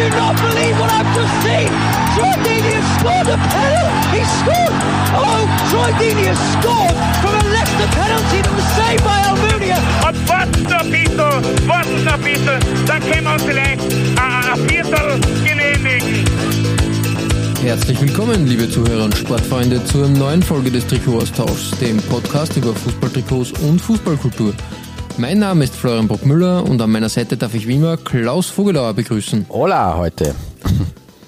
I do not believe what I've just seen! Troy Deeney has scored a penalty! He scored! Oh, Troy Deeney has scored from a Leicester penalty that was saved by Almunia! Und warten noch ein bisschen, warten noch ein bisschen, dann können wir uns vielleicht ein, ein Viertel genehmigen. Herzlich willkommen, liebe Zuhörer und Sportfreunde, zur neuen Folge des Trikot-Austauschs, dem Podcast über Fußballtrikots und Fußballkultur. Mein Name ist Florian Brockmüller und an meiner Seite darf ich wie immer Klaus Vogelauer begrüßen. Hola heute.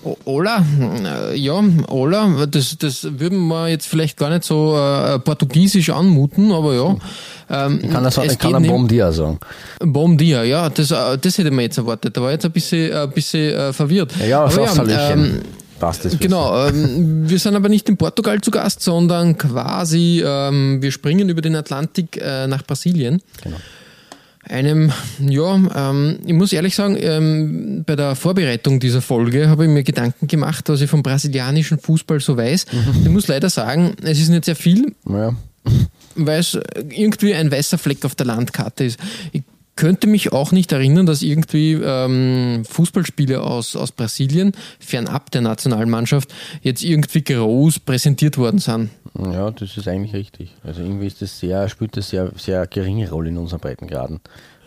O Ola, äh, ja, Ola, das, das würden wir jetzt vielleicht gar nicht so äh, portugiesisch anmuten, aber ja. Ähm, Ich kann das ich kann ein Bom dia sagen. Bom dia, ja, das, äh, das hätte man jetzt erwartet. Da war jetzt ein bisschen, ein bisschen äh, verwirrt. Ja, Aber aufs Hallöchen. ähm, Passt das. Genau, ähm, wir sind aber nicht in Portugal zu Gast, sondern quasi, ähm, wir springen über den Atlantik äh, nach Brasilien. Genau. Einem, ja, ähm, ich muss ehrlich sagen, ähm, bei der Vorbereitung dieser Folge habe ich mir Gedanken gemacht, was ich vom brasilianischen Fußball so weiß. Ich muss leider sagen, es ist nicht sehr viel, Ja. weil es irgendwie ein weißer Fleck auf der Landkarte ist. Ich könnte mich auch nicht erinnern, dass irgendwie ähm, Fußballspiele aus, aus Brasilien, fernab der Nationalmannschaft, jetzt irgendwie groß präsentiert worden sind. ja, das ist eigentlich richtig. Also irgendwie ist das sehr, spielt das sehr, sehr geringe Rolle in unseren Breitengraden.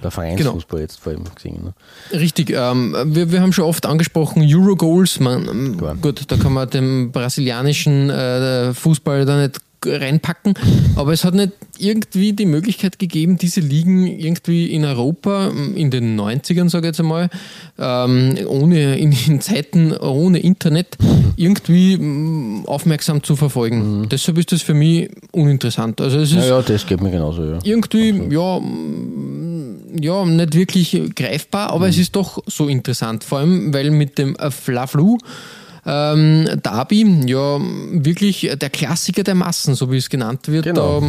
Der Vereinsfußball jetzt vor allem gesehen. Ne? Richtig, ähm, wir, wir haben schon oft angesprochen, Eurogoals, man, ähm, gut, da kann man den brasilianischen äh, Fußball da nicht reinpacken, aber es hat nicht irgendwie die Möglichkeit gegeben, diese Ligen irgendwie in Europa ähm, in den 90ern, sage ich jetzt einmal, ähm, ohne, in, in Zeiten ohne Internet irgendwie ähm, aufmerksam zu verfolgen. Deshalb ist das für mich uninteressant. Also es ist Ja, ja, das geht mir genauso, ja. irgendwie, ja, mm, ja, nicht wirklich greifbar, aber es ist doch so interessant. Vor allem, weil mit dem Fla-Flu ähm, Derby ja wirklich der Klassiker der Massen, so wie es genannt wird, Genau,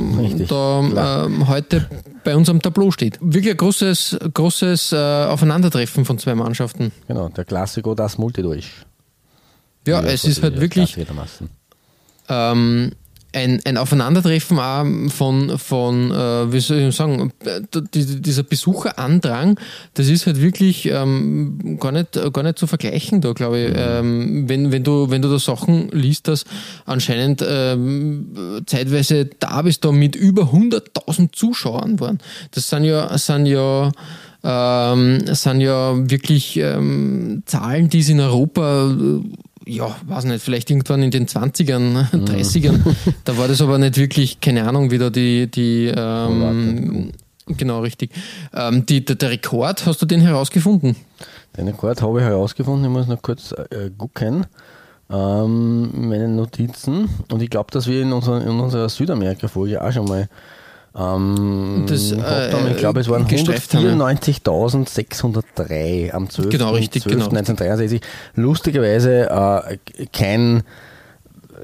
da, da ähm, heute bei uns am Tableau steht. Wirklich ein großes, großes äh, Aufeinandertreffen von zwei Mannschaften. Genau, der Klassiko, das Multidurch. Ja, es ist halt wirklich ähm, ein, ein Aufeinandertreffen auch von, von äh, wie soll ich sagen, die- dieser Besucherandrang, das ist halt wirklich ähm, gar, nicht, gar nicht zu vergleichen da, glaube ich. Ähm, wenn, wenn, du, wenn du da Sachen liest, dass anscheinend ähm, zeitweise Derbys da mit über 100.000 Zuschauern waren. Das sind ja, sind ja ähm, sind ja wirklich ähm, Zahlen, die es in Europa, ja, weiß nicht, vielleicht irgendwann in den 20ern, 30ern, da war das aber nicht wirklich, keine Ahnung, wie da die, die ähm, genau richtig. Ähm, die, der, der Rekord, hast du den herausgefunden? Den Rekord habe ich herausgefunden, ich muss noch kurz äh, gucken. Ähm, meine Notizen. Und ich glaube, dass wir in, unserer in unserer Südamerika-Folge auch schon mal ähm, Das, äh. Ich glaube, es waren gestreift haben, ja. 194.603 am 12. Genau, richtig, 12. genau. 1963. Lustigerweise äh, kein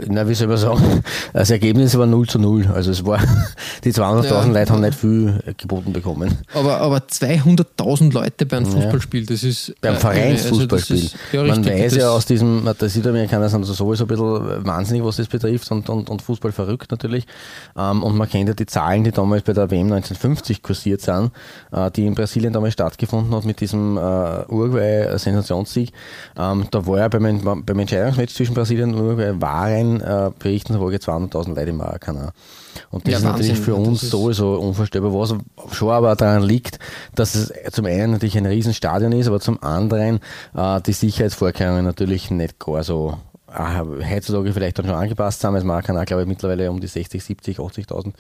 na, wie soll man sagen, das Ergebnis war 0 zu 0. Also es war, die 200.000 Ja. Leute haben nicht viel geboten bekommen. Aber, aber 200.000 Leute bei einem Fußballspiel, das ist. Beim äh, Vereinsfußballspiel. also ja, Man weiß ja aus diesem, der Südamerikaner sind also sowieso ein bisschen wahnsinnig, was das betrifft und, und, und Fußball verrückt natürlich. Ähm, und man kennt ja die Zahlen, die damals bei der WM 1950 kursiert sind, äh, die in Brasilien damals stattgefunden hat mit diesem äh, Uruguay-Sensationssieg. Ähm, da war ja beim, beim Entscheidungsmatch zwischen Brasilien und Uruguay waren äh, berichten zufolge 200.000 Leute im Maracanã. Und das Ja, ist natürlich Wahnsinn. für uns sowieso unvorstellbar, was schon aber daran liegt, dass es zum einen natürlich ein Riesenstadion ist, aber zum anderen äh, die Sicherheitsvorkehrungen natürlich nicht gar so äh, heutzutage vielleicht dann schon angepasst sind. Es auch, glaube ich, mittlerweile um die 60, 70, 80.000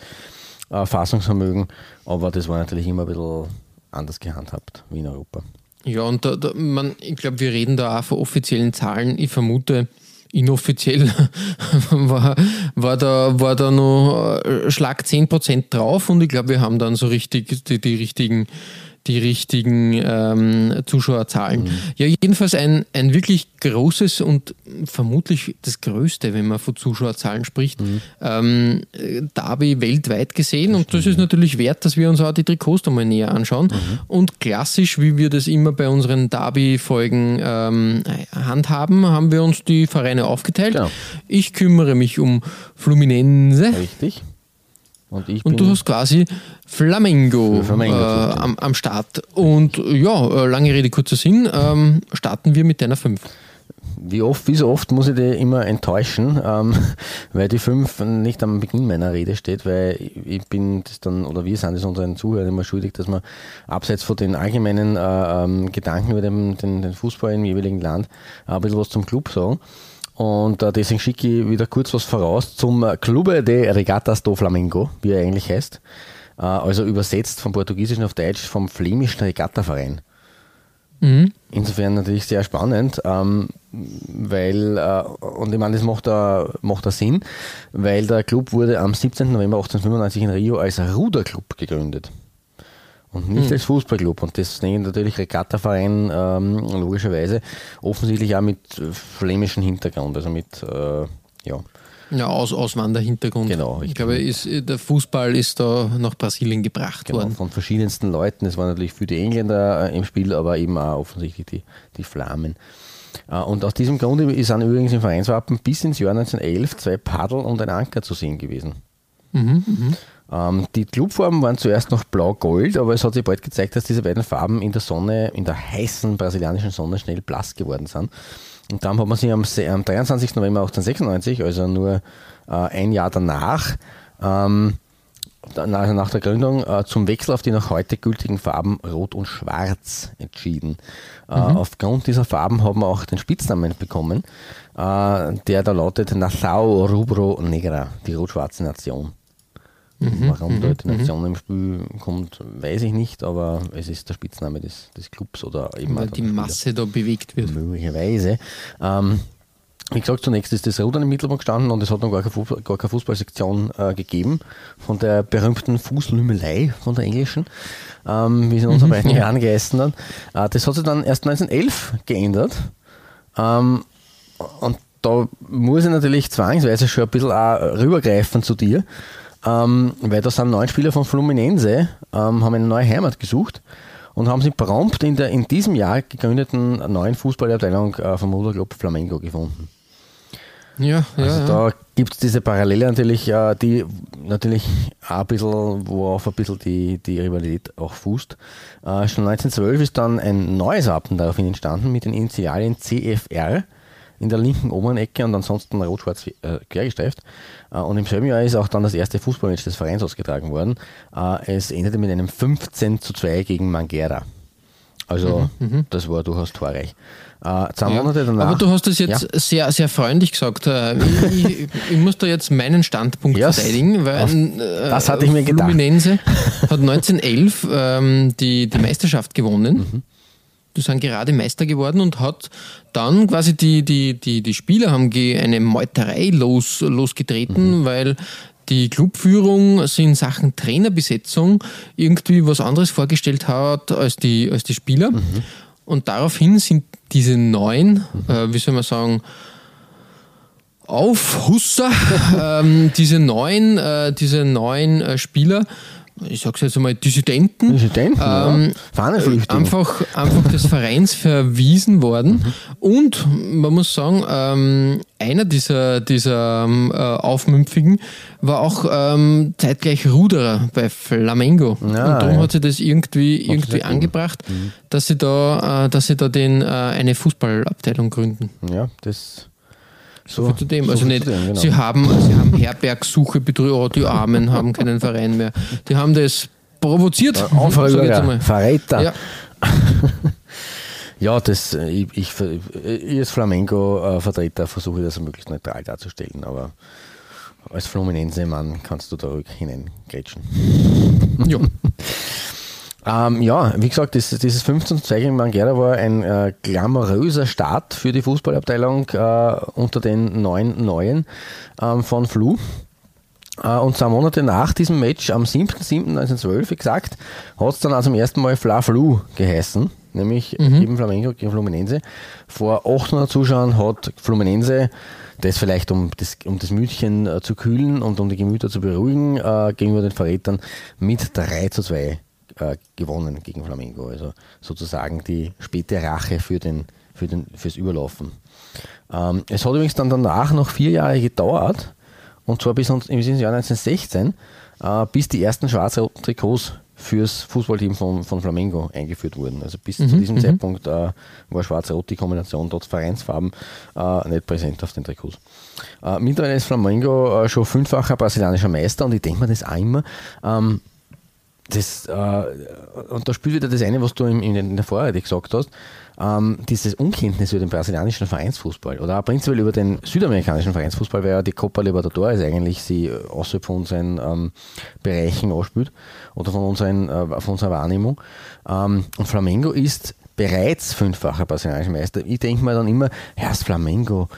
äh, Fassungsvermögen, aber das war natürlich immer ein bisschen anders gehandhabt wie in Europa. Ja, und da, da, man, ich glaube, wir reden da auch von offiziellen Zahlen. Ich vermute, inoffiziell war, war, da, war da noch äh, Schlag 10% drauf und ich glaube, wir haben dann so richtig die, die richtigen die richtigen ähm, Zuschauerzahlen. Mhm. Ja, jedenfalls ein, ein wirklich großes und vermutlich das größte, wenn man von Zuschauerzahlen spricht, mhm. ähm, Derby weltweit gesehen. und das ist natürlich wert, dass wir uns auch die Trikots nochmal näher anschauen. Mhm. Und klassisch, wie wir das immer bei unseren Derby-Folgen ähm, handhaben, haben wir uns die Vereine aufgeteilt. Genau. Ich kümmere mich um Fluminense. Richtig. Und, und du hast quasi Flamengo, Flamengo äh, am, am, Start. Und ja, äh, lange Rede, kurzer Sinn, ähm, starten wir mit deiner 5. Wie oft, wie so oft muss ich dich immer enttäuschen, ähm, weil die 5 nicht am Beginn meiner Rede steht, weil ich bin das dann, oder wir sind es unseren Zuhörern immer schuldig, dass man abseits von den allgemeinen äh, ähm, Gedanken über den, den, den, Fußball im jeweiligen Land äh, ein bisschen was zum Club sagen. Und äh, deswegen schicke ich wieder kurz was voraus zum Clube de Regatas do Flamengo, wie er eigentlich heißt. Äh, also übersetzt vom Portugiesischen auf Deutsch vom flämischen Regattaverein. Mhm. Insofern natürlich sehr spannend, ähm, weil, äh, und ich meine, das macht da, macht da Sinn, weil der Club wurde am 17. November 1895 in Rio als Ruderclub gegründet und nicht mhm. als Fußballclub. Und das ich natürlich Regattaverein, ähm, logischerweise, offensichtlich auch mit flämischem Hintergrund, also mit, äh, ja. Ja, aus Auswanderhintergrund. Genau. Ich glaube, ist, der Fußball ist da nach Brasilien gebracht genau, worden. Von verschiedensten Leuten. Es waren natürlich für die Engländer äh, im Spiel, aber eben auch offensichtlich die, die Flamen. Äh, und aus diesem Grund sind übrigens im Vereinswappen bis ins Jahr 1911 zwei Paddel und ein Anker zu sehen gewesen. Mhm, mh. Ähm, die Clubfarben waren zuerst noch blau-gold, aber es hat sich bald gezeigt, dass diese beiden Farben in der Sonne, in der heißen brasilianischen Sonne schnell blass geworden sind. Und dann hat man sich am, am 23. November 1896, also nur äh, ein Jahr danach, ähm, also nach der Gründung, äh, zum Wechsel auf die noch heute gültigen Farben Rot und Schwarz entschieden. Äh, mhm. Aufgrund dieser Farben haben wir auch den Spitznamen bekommen, äh, der da lautet Nassau Rubro Negra, die rot-schwarze Nation. Mhm, Warum da die Nation mhm. im Spiel kommt, weiß ich nicht, aber es ist der Spitzname des, des Clubs oder eben Weil die Masse da bewegt wird. Möglicherweise. Ähm, wie gesagt, zunächst ist das Rudern im Mittelpunkt gestanden und es hat noch gar keine, Fußball, gar keine Fußballsektion äh, gegeben von der berühmten Fußlümmelei von der englischen, ähm, wie sie in unseren mhm, beiden ja. Jahren geheißen hat. Äh, das hat sich dann erst 1911 geändert. Ähm, und da muss ich natürlich zwangsweise schon ein bisschen auch rübergreifen zu dir ähm, weil da sind neun Spieler von Fluminense, ähm, haben eine neue Heimat gesucht und haben sich prompt in der in diesem Jahr gegründeten neuen Fußballabteilung äh, vom Ruderclub Flamengo gefunden. Ja, ja. Also da gibt es diese Parallele natürlich, äh, die natürlich auch ein bisschen, worauf ein bisschen die, die Rivalität auch fußt. Äh, schon 1912 ist dann ein neues Wappen daraufhin entstanden mit den Initialien CFR in der linken oberen Ecke und ansonsten rot-schwarz äh, quergestreift. Äh, und im selben Jahr ist auch dann das erste Fußballmatch des Vereins ausgetragen worden. Äh, es endete mit einem 15 zu 2 gegen Mangera. Also mhm, mhm, das war durchaus torreich. Äh, zwei ja, Monate danach. Aber du hast das jetzt ja. sehr, sehr freundlich gesagt. Äh, ich, ich, muss da jetzt meinen Standpunkt yes. verteidigen, weil äh, das hatte ich mir gedacht. Fluminense hat 1911 ähm, die, die Meisterschaft gewonnen. Mhm die sind gerade Meister geworden und hat dann quasi die, die, die, die Spieler haben eine Meuterei los, losgetreten, mhm. weil die Clubführung sich in Sachen Trainerbesetzung irgendwie was anderes vorgestellt hat als die, als die Spieler. Mhm. Und daraufhin sind diese neuen, mhm. äh, wie soll man sagen, Aufhusser, ähm, diese neuen, äh, diese neuen äh, Spieler ich sag's jetzt einmal, Dissidenten, Dissidenten ähm, ja. einfach, einfach des Vereins verwiesen worden. Mhm. Und man muss sagen, ähm, einer dieser, dieser ähm, äh, Aufmümpfigen war auch ähm, zeitgleich Ruderer bei Flamengo. Ja, und darum ja. hat sie das irgendwie, irgendwie angebracht, mhm. dass sie da, äh, dass sie da den, äh, eine Fußballabteilung gründen. Ja, das so, viel zu dem. So also nicht, dem, genau. sie, haben, sie haben Herbergsuche betrügt, oh, die Armen haben keinen Verein mehr. Die haben das provoziert. Aufrührer, Verräter. Ja. ja, das, ich, ich, ich als Flamengo-Vertreter versuche das möglichst neutral darzustellen, aber als Fluminense-Mann kannst du da hineingrätschen. Ja. Ähm, ja, wie gesagt, das, dieses 15 2 gegen Mangera war ein äh, glamouröser Start für die Fußballabteilung äh, unter den neun Neuen ähm, von Flu. Äh, und zwei Monate nach diesem Match, am 7.7.1912 exakt, hat es dann also zum ersten Mal Fla Flu geheißen, nämlich mhm. eben Flamengo gegen Fluminense. Vor 800 Zuschauern hat Fluminense das vielleicht um das, um das Mütchen äh, zu kühlen und um die Gemüter zu beruhigen, äh, gegenüber den Verrätern mit 3 zu 2 äh, gewonnen gegen Flamengo. Also sozusagen die späte Rache für den, für den, fürs Überlaufen. Ähm, es hat übrigens dann danach noch vier Jahre gedauert, und zwar bis ins Jahr 1916, äh, bis die ersten schwarz-roten Trikots fürs Fußballteam von, von Flamengo eingeführt wurden. Also bis mhm, zu diesem mhm. Zeitpunkt äh, war schwarz-rot die Kombination trotz Vereinsfarben äh, nicht präsent auf den Trikots. Äh, mittlerweile ist Flamengo äh, schon fünffacher brasilianischer Meister und ich denke mir das auch immer. Ähm, das, äh, und da spielt wieder das eine, was du in, in der Vorrede gesagt hast ähm, dieses Unkenntnis über den brasilianischen Vereinsfußball oder auch prinzipiell über den südamerikanischen Vereinsfußball, weil ja die Copa Libertadores eigentlich sie außerhalb von unseren ähm, Bereichen ausspielt oder von, unseren, äh, von unserer Wahrnehmung. Ähm, und Flamengo ist bereits fünffacher brasilianischer Meister. Ich denke mir dann immer, erst Flamengo,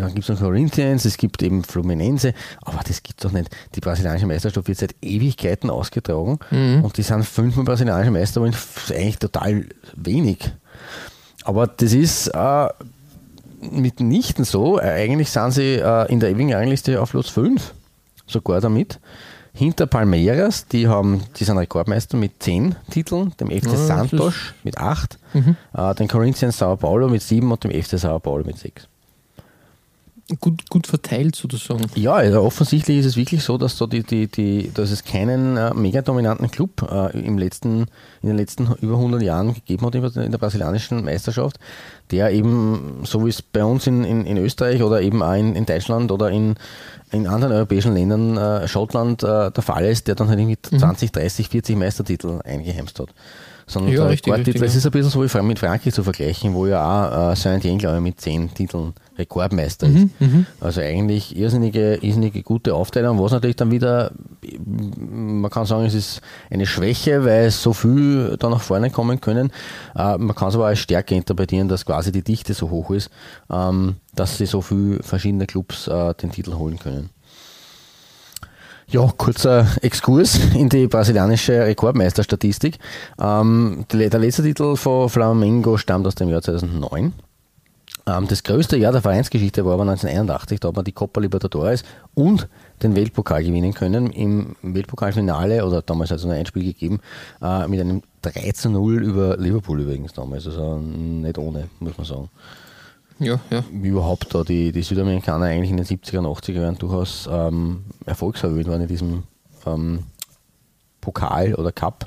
dann gibt es noch Corinthians, es gibt eben Fluminense, aber das gibt es doch nicht. Die brasilianische Meisterschaft wird seit Ewigkeiten ausgetragen mhm. und die sind fünfmal brasilianische Meister, aber eigentlich total wenig. Aber das ist äh, mitnichten so. Eigentlich sind sie äh, in der ewigen Rangliste auf Platz 5, sogar damit. Hinter Palmeiras, die, haben, die sind Rekordmeister mit 10 Titeln, dem FC ja, Santos mit 8, mhm. äh, den Corinthians Sao Paulo mit 7 und dem FC Sao Paulo mit 6 gut, gut verteilt sozusagen. Ja, also offensichtlich ist es wirklich so, dass, so die, die, die, dass es keinen äh, mega dominanten Club äh, im letzten, in den letzten über 100 Jahren gegeben hat in der brasilianischen Meisterschaft, der eben, so wie es bei uns in, in, in Österreich oder eben auch in, in Deutschland oder in, in anderen europäischen Ländern, äh, Schottland, äh, der Fall ist, der dann halt mit mhm. 20, 30, 40 Meistertitel eingeheimst hat sondern ja, richtig, richtig, es ist ein bisschen so wie mit Frankreich zu vergleichen, wo ja auch äh, Saint-Étienne, glaube ich, mit zehn Titeln Rekordmeister mhm, ist. Mhm. Also eigentlich irrsinnige, irrsinnige gute Aufteilung, was natürlich dann wieder, man kann sagen, es ist eine Schwäche, weil so viel da nach vorne kommen können. Äh, man kann es aber als Stärke interpretieren, dass quasi die Dichte so hoch ist, ähm, dass sie so viele verschiedene Clubs äh, den Titel holen können. Ja, kurzer Exkurs in die brasilianische Rekordmeisterstatistik. Ähm, der letzte Titel von Flamengo stammt aus dem Jahr 2009. Ähm, das größte Jahr der Vereinsgeschichte war aber 1981, da hat man die Copa Libertadores und den Weltpokal gewinnen können. Im Weltpokalfinale, oder damals hat es ein Einspiel gegeben, äh, mit einem 3 zu 0 über Liverpool übrigens damals. Also nicht ohne, muss man sagen. Ja, ja. Wie überhaupt da die, die Südamerikaner eigentlich in den 70er und 80er Jahren durchaus ähm, erfolgsverwöhnt waren in diesem ähm, Pokal oder Cup,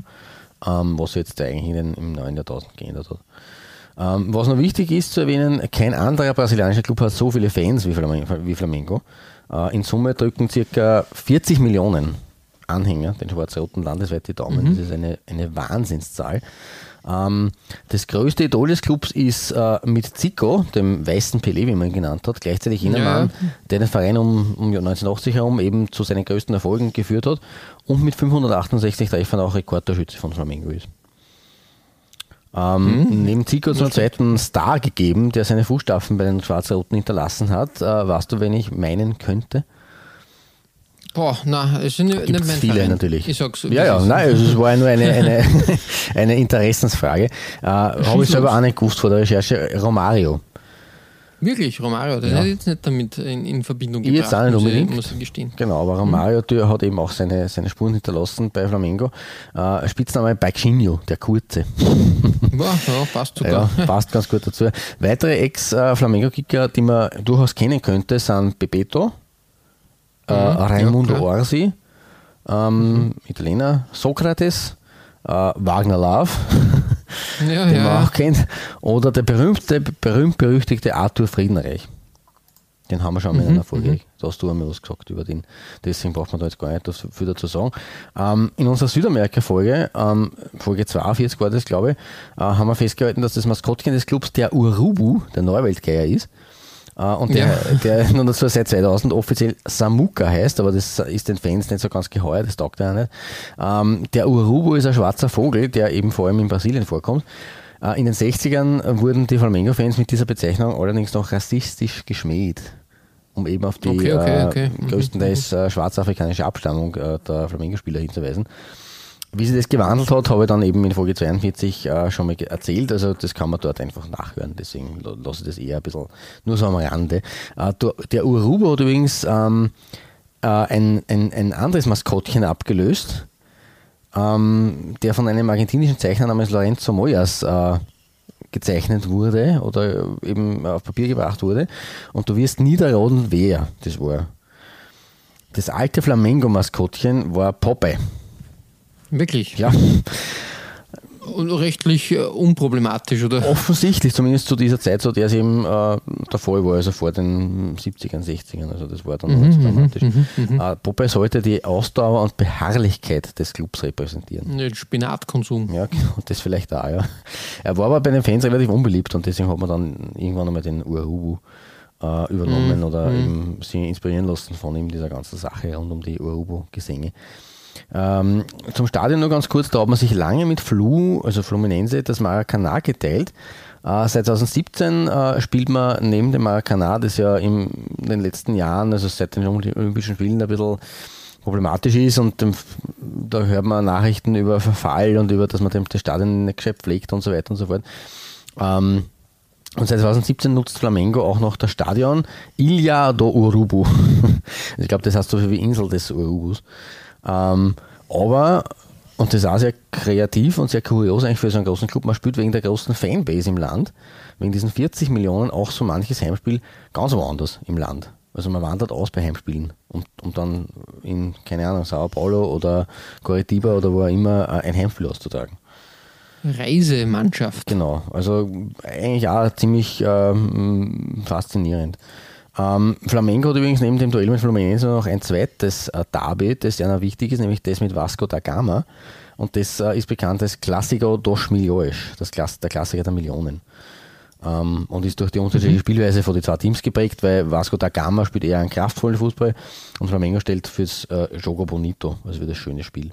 ähm, was jetzt eigentlich in den, im neuen Jahrtausend geändert hat. Ähm, was noch wichtig ist zu erwähnen, kein anderer brasilianischer Club hat so viele Fans wie Flamengo. Wie Flamengo. Äh, in Summe drücken ca. 40 Millionen Anhänger den schwarz-roten landesweit die Daumen. Mhm. Das ist eine, eine Wahnsinnszahl. Ähm, das größte Idol des Clubs ist äh, mit Zico, dem weißen Pelé, wie man ihn genannt hat, gleichzeitig jener ja. Mann, der den Verein um, um 1980 herum eben zu seinen größten Erfolgen geführt hat und mit 568 Treffern auch Rekordtorschütze von Flamengo ist. Ähm, mhm. Neben Zico hat es einen zweiten Star gegeben, der seine Fußstapfen bei den Schwarz-Roten hinterlassen hat. Äh, weißt du, wen ich meinen könnte? Boah, nein, es sind nicht, nicht mein viele Verein. natürlich. Ich sag's. Ja, ja, nein, es war nur eine, eine, eine Interessensfrage. Äh, Habe ich selber auch nicht gewusst vor der Recherche. Romario. Wirklich, Romario, das ja. hätte ich jetzt nicht damit in, in Verbindung gebracht. Ich jetzt auch nicht unbedingt. Muss ich gestehen. Genau, aber Romario mhm. hat eben auch seine, seine Spuren hinterlassen bei Flamengo. Äh, Spitzname Baixinho, der Kurze. Ja, ja, passt sogar. Ja, passt ganz gut dazu. Weitere Ex-Flamengo-Kicker, die man durchaus kennen könnte, sind Bebeto, äh, mhm, Raimundo ja, Orsi, ähm, mhm. Italiener, Sokrates, äh, Wagner Love, ja, den ja. man auch kennt, oder der berühmte, berühmt-berüchtigte Arthur Friedenreich. Den haben wir schon mal in einer mhm, Folge. Mhm. Da hast du einmal was gesagt über den. Deswegen braucht man da jetzt gar nicht viel dazu sagen. Ähm, in unserer Südamerika-Folge, ähm, Folge 42 war das, glaube ich, äh, haben wir festgehalten, dass das Maskottchen des Clubs der Urubu, der Neuweltgeier ist. Äh, und der, ja. der nun dazu seit 2000 offiziell Samuka heißt, aber das ist den Fans nicht so ganz geheuer, das taugt ja nicht. Ähm, der Urubu ist ein schwarzer Vogel, der eben vor allem in Brasilien vorkommt. Äh, in den 60ern wurden die Flamengo-Fans mit dieser Bezeichnung allerdings noch rassistisch geschmäht. um eben auf die okay, okay, okay. Äh, größtenteils äh, schwarzafrikanische Abstammung äh, der Flamengo-Spieler hinzuweisen. Wie sich das gewandelt hat, habe ich dann eben in Folge 42 äh, schon mal erzählt. Also das kann man dort einfach nachhören. Deswegen lasse ich das eher ein bisschen nur so am Rande. Äh, der Urubu hat übrigens ähm, äh, ein, ein, ein anderes Maskottchen abgelöst, ähm, der von einem argentinischen Zeichner namens Lorenzo Moyas äh, gezeichnet wurde oder eben auf Papier gebracht wurde. Und du wirst nie wer das war. Das alte Flamengo-Maskottchen war Popeye. Wirklich? Ja. Rechtlich äh, unproblematisch, oder? Offensichtlich, zumindest zu dieser Zeit, so der es eben äh, der Fall war, also vor den 70ern, 60ern, also das war dann mhm, mhm dramatisch. Mhm, mhm, äh, Popeye sollte die Ausdauer und Beharrlichkeit des Clubs repräsentieren. Den Spinatkonsum. Ja, und das vielleicht auch, ja. Er war aber bei den Fans relativ unbeliebt und deswegen hat man dann irgendwann einmal den Urubu äh, übernommen mhm. oder mhm. eben sich inspirieren lassen von ihm, dieser ganzen Sache rund um die Urubu-Gesänge. Ähm, zum Stadion nur ganz kurz, da hat man sich lange mit Flu, also Fluminense, das Maracanã geteilt. Äh, seit 2017 äh, spielt man neben dem Maracanã, das ja in den letzten Jahren, also seit den Olympischen Spielen ein bisschen problematisch ist und dem, da hört man Nachrichten über Verfall und über, dass man das Stadion nicht gescheit pflegt und so weiter und so fort. Ähm, und seit 2017 nutzt Flamengo auch noch das Stadion Ilha do Urubu. ich glaube, das heißt so viel wie Insel des Urubus. Ähm, aber, und das ist auch sehr kreativ und sehr kurios eigentlich für so einen großen Club, man spielt wegen der großen Fanbase im Land, wegen diesen 40 Millionen auch so manches Heimspiel ganz woanders im Land. Also man wandert aus bei Heimspielen und, und dann in, keine Ahnung, Sao Paulo oder Coritiba oder wo auch immer äh, ein Heimspiel auszutragen. Reisemannschaft. Genau, also eigentlich auch ziemlich ähm, faszinierend. Ähm, Flamengo hat übrigens neben dem Duell mit Fluminense noch ein zweites äh, Derby, das ja noch wichtig ist, nämlich das mit Vasco da Gama. Und das äh, ist bekannt als Classico dos Milhões, das Klass der Klassiker der Millionen. Ähm, und ist durch die unterschiedliche mhm. Spielweise von den zwei Teams geprägt, weil Vasco da Gama spielt eher einen kraftvollen Fußball und Flamengo stellt fürs äh, Jogo Bonito, also für das schöne Spiel.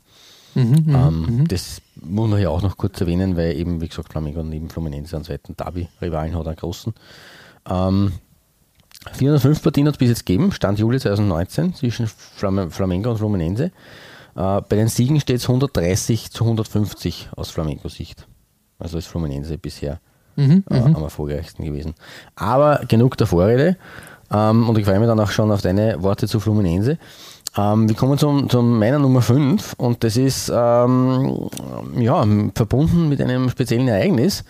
Mhm, mhm ähm, mhm. das muss man ja auch noch kurz erwähnen, weil eben, wie gesagt, Flamengo neben Fluminense einen zweiten Derby-Rivalen hat, einen großen. Ähm, 405 Partien hat es bis jetzt gegeben, Stand Juli 2019 zwischen Flamengo und Fluminense. Äh, bei den Siegen steht es 130 zu 150 aus Flamengo-Sicht. Also ist Fluminense bisher mhm, äh, mhm. am erfolgreichsten gewesen. Aber genug der Vorrede. Ähm, und ich freue mich dann auch schon auf deine Worte zu Fluminense. Ähm, wir kommen zum, zum meiner Nummer 5 und das ist ähm, ja, verbunden mit einem speziellen Ereignis.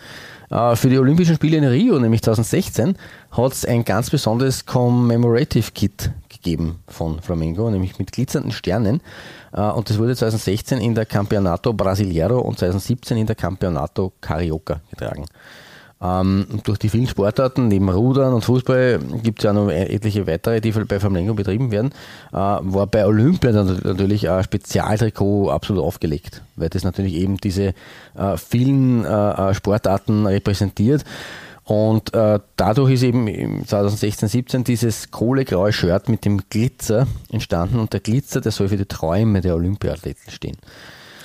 Äh, für die Olympischen Spiele in Rio, nämlich 2016, hat es ein ganz besonderes Commemorative Kit gegeben von Flamengo, nämlich mit glitzernden Sternen. Äh, und das wurde 2016 in der Campeonato Brasileiro und 2017 in der Campeonato Carioca getragen. Ähm, durch die vielen Sportarten, neben Rudern und Fußball, gibt es ja noch etliche weitere, die bei Flamengo betrieben werden, äh, war bei Olympia natürlich ein Spezialtrikot absolut aufgelegt, weil das natürlich eben diese äh, vielen äh, äh Sportarten repräsentiert. Und äh, dadurch ist eben 2016, 17 dieses kohlegraue Shirt mit dem Glitzer entstanden und der Glitzer, der soll für die Träume der Olympiathleten stehen.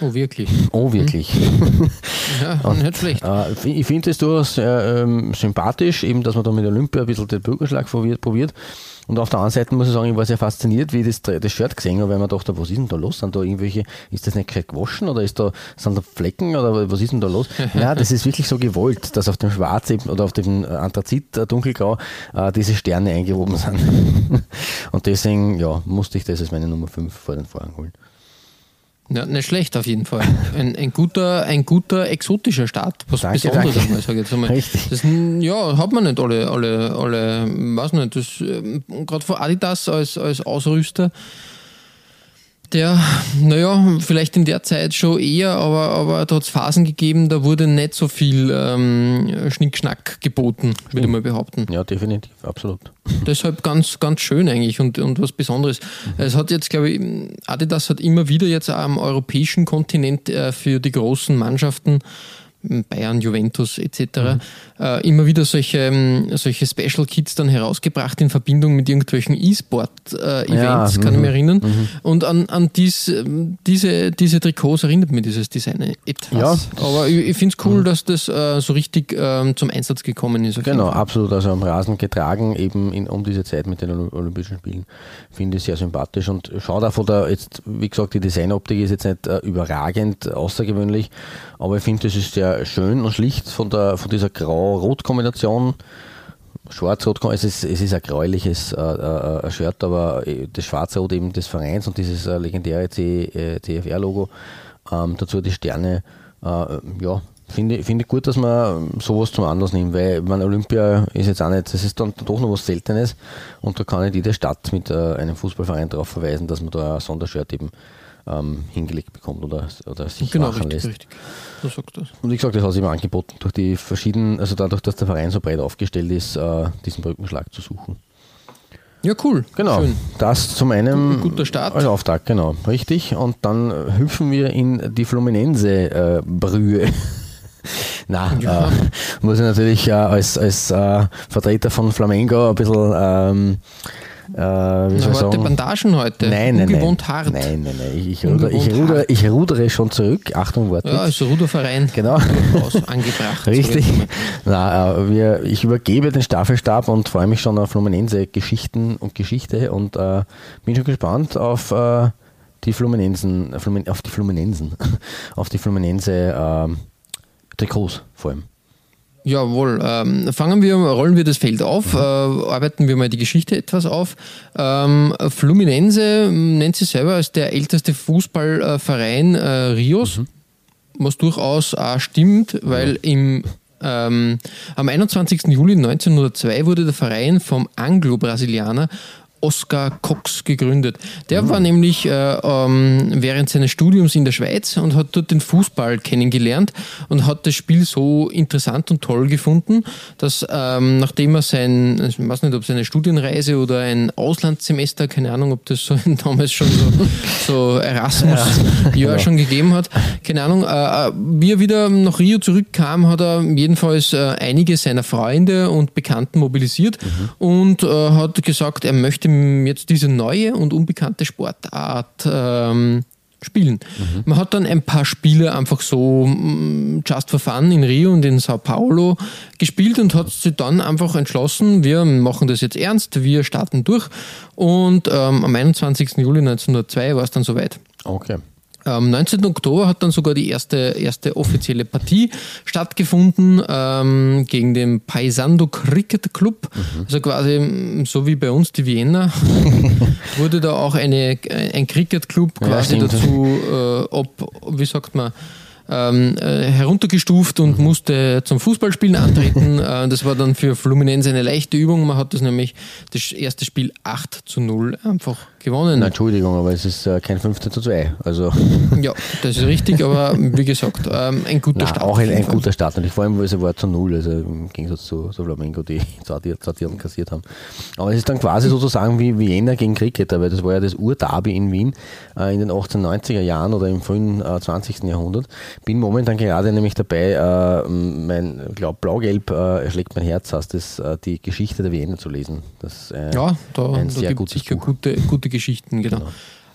Oh, wirklich? Oh, wirklich. ja, und, nicht schlecht. Äh, ich finde es durchaus ähm, sympathisch, eben, dass man da mit Olympia ein bisschen den Bürgerschlag probiert. Und auf der anderen Seite muss ich sagen, ich war sehr fasziniert, wie ich das, das Shirt gesehen habe, weil man dachte, was ist denn da los? Sind da irgendwelche, ist das nicht gescheit gewaschen oder ist da, sind da Flecken oder was ist denn da los? ja, das ist wirklich so gewollt, dass auf dem Schwarz eben, oder auf dem Anthrazit äh, dunkelgrau äh, diese Sterne eingehoben sind. und deswegen, ja, musste ich das als meine Nummer 5 vor den Vorhang holen. Ja, nicht schlecht auf jeden Fall. Ein, ein, guter, ein guter exotischer Start. Was danke, Besonderes danke. einmal, sage ich jetzt einmal. Richtig. Das, ja, hat man nicht alle, alle, alle, weiß nicht, das, ähm, gerade von Adidas als, als Ausrüster der, naja, vielleicht in der Zeit schon eher, aber, aber da hat es Phasen gegeben, da wurde nicht so viel ähm, Schnickschnack geboten, würde ich mal behaupten. Ja, definitiv, absolut. Deshalb ganz, ganz schön eigentlich und, und was Besonderes. Mhm. Es hat jetzt, glaube ich, Adidas hat immer wieder jetzt am europäischen Kontinent äh, für die großen Mannschaften Bayern, Juventus etc. Mhm. Äh, immer wieder solche, ähm, solche Special Kits dann herausgebracht in Verbindung mit irgendwelchen E-Sport-Events, äh, ja, kann ich mich erinnern. Mhm. Und an, an dies, ähm, diese, diese Trikots erinnert mich dieses Design etwas. Ja. Aber ich, ich finde es cool, mhm. dass das äh, so richtig ähm, zum Einsatz gekommen ist. Genau, absolut. Also am Rasen getragen, eben in, um diese Zeit mit den Olympischen Spielen. Finde ich sehr sympathisch und schaut auch von der, jetzt, wie gesagt, die Designoptik ist jetzt nicht äh, überragend außergewöhnlich, aber ich finde, das ist sehr schön und schlicht von, der, von dieser Grau-Rot-Kombination. Schwarz-Rot, es ist, es ist ein gräuliches äh, äh, Shirt, aber äh, das Schwarz-Rot eben des Vereins und dieses äh, legendäre CFR-Logo, äh, ähm, dazu die Sterne, äh, ja, finde ich find gut, dass man sowas zum Anlass nimmt, weil man Olympia ist jetzt auch nicht, das ist dann doch noch was Seltenes und da kann nicht jede Stadt mit einem Fußballverein darauf verweisen, dass man da ein Sondershirt eben ähm, hingelegt bekommt oder, oder sich genau, machen richtig, lässt. Richtig. Du sagst das. Und wie gesagt, das hat sich immer angeboten, durch die verschiedenen, also dadurch, dass der Verein so breit aufgestellt ist, äh, diesen Brückenschlag zu suchen. Ja, cool. Genau. Schön. Das zu meinem guter Start. Als Auftrag, genau. Richtig. Und dann hüpfen wir in die Fluminense-Brühe. Äh, Na, ja. äh, muss ich natürlich äh, als, als äh, Vertreter von Flamengo ein bisschen ähm, äh, sagen? Bandagen heute. Nein, nein, Ungewohnt nein. hart. Nein, nein, nein. Ich, ruder, ich, ruder, ich rudere schon zurück. Achtung, warte. Ja, also Ruderverein. Genau. angebracht. Richtig. Na, äh, wir, ich übergebe den Staffelstab und freue mich schon auf Fluminense Geschichten und Geschichte und äh, bin schon gespannt auf äh, die Fluminensen, auf die Fluminensen, auf die Fluminense äh, Trikots vor allem. Jawohl. Ähm, fangen wir, rollen wir das Feld auf, mhm. äh, arbeiten wir mal die Geschichte etwas auf. Ähm, Fluminense nennt sich selber als der älteste Fußballverein äh, Rios, mhm. was durchaus auch stimmt, weil im ähm, am 21. Juli 1902 wurde der Verein vom Anglo-Brasilianer Oscar Cox gegründet. Der mhm. war nämlich äh, ähm, während seines Studiums in der Schweiz und hat dort den Fußball kennengelernt und hat das Spiel so interessant und toll gefunden, dass ähm, nachdem er sein, ich weiß nicht, ob seine Studienreise oder ein Auslandssemester, keine Ahnung, ob das so damals schon so, so Erasmus ja, genau. schon gegeben hat, keine Ahnung, äh, äh, wie er wieder nach Rio zurückkam, hat er jedenfalls äh, einige seiner Freunde und Bekannten mobilisiert mhm. und äh, hat gesagt, er möchte jetzt diese neue und unbekannte Sportart ähm, spielen. Mhm. Man hat dann ein paar Spiele einfach so mm, just for fun in Rio und in Sao Paulo gespielt und hat sich dann einfach entschlossen, wir machen das jetzt ernst, wir starten durch und ähm, am 21. Juli 1902 war es dann soweit. Okay. Am 19. Oktober hat dann sogar die erste, erste offizielle Partie stattgefunden ähm, gegen den Paisando Cricket Club. Mhm. Also quasi so wie bei uns die Vienna wurde da auch eine, ein Cricket Club quasi ja, dazu, äh, ob, wie sagt man, ähm, äh, heruntergestuft und mhm. musste zum Fußballspielen antreten. äh, das war dann für Fluminense eine leichte Übung. Man hat das nämlich das erste Spiel 8 zu 0 einfach gewonnen. Na, Entschuldigung, aber es ist äh, kein 15 zu 2. Also. Ja, das ist richtig, aber wie gesagt, ähm, ein guter Na, Start. Auch ein, ein guter Start. Und vor allem, weil es war zu 0, also im Gegensatz zu, zu Flamengo, die Zartieren kassiert haben. Aber es ist dann quasi sozusagen wie Vienna gegen Cricketer, weil das war ja das Urderby in Wien äh, in den 1890er Jahren oder im frühen äh, 20. Jahrhundert. Bin momentan gerade nämlich dabei, äh, mein, glaube Blau-Gelb äh, schlägt mein Herz, heißt es, äh, die Geschichte der Vienna zu lesen. Das äh, ja, da, ein da sehr gibt sicher gute, gute Geschichten, genau. genau.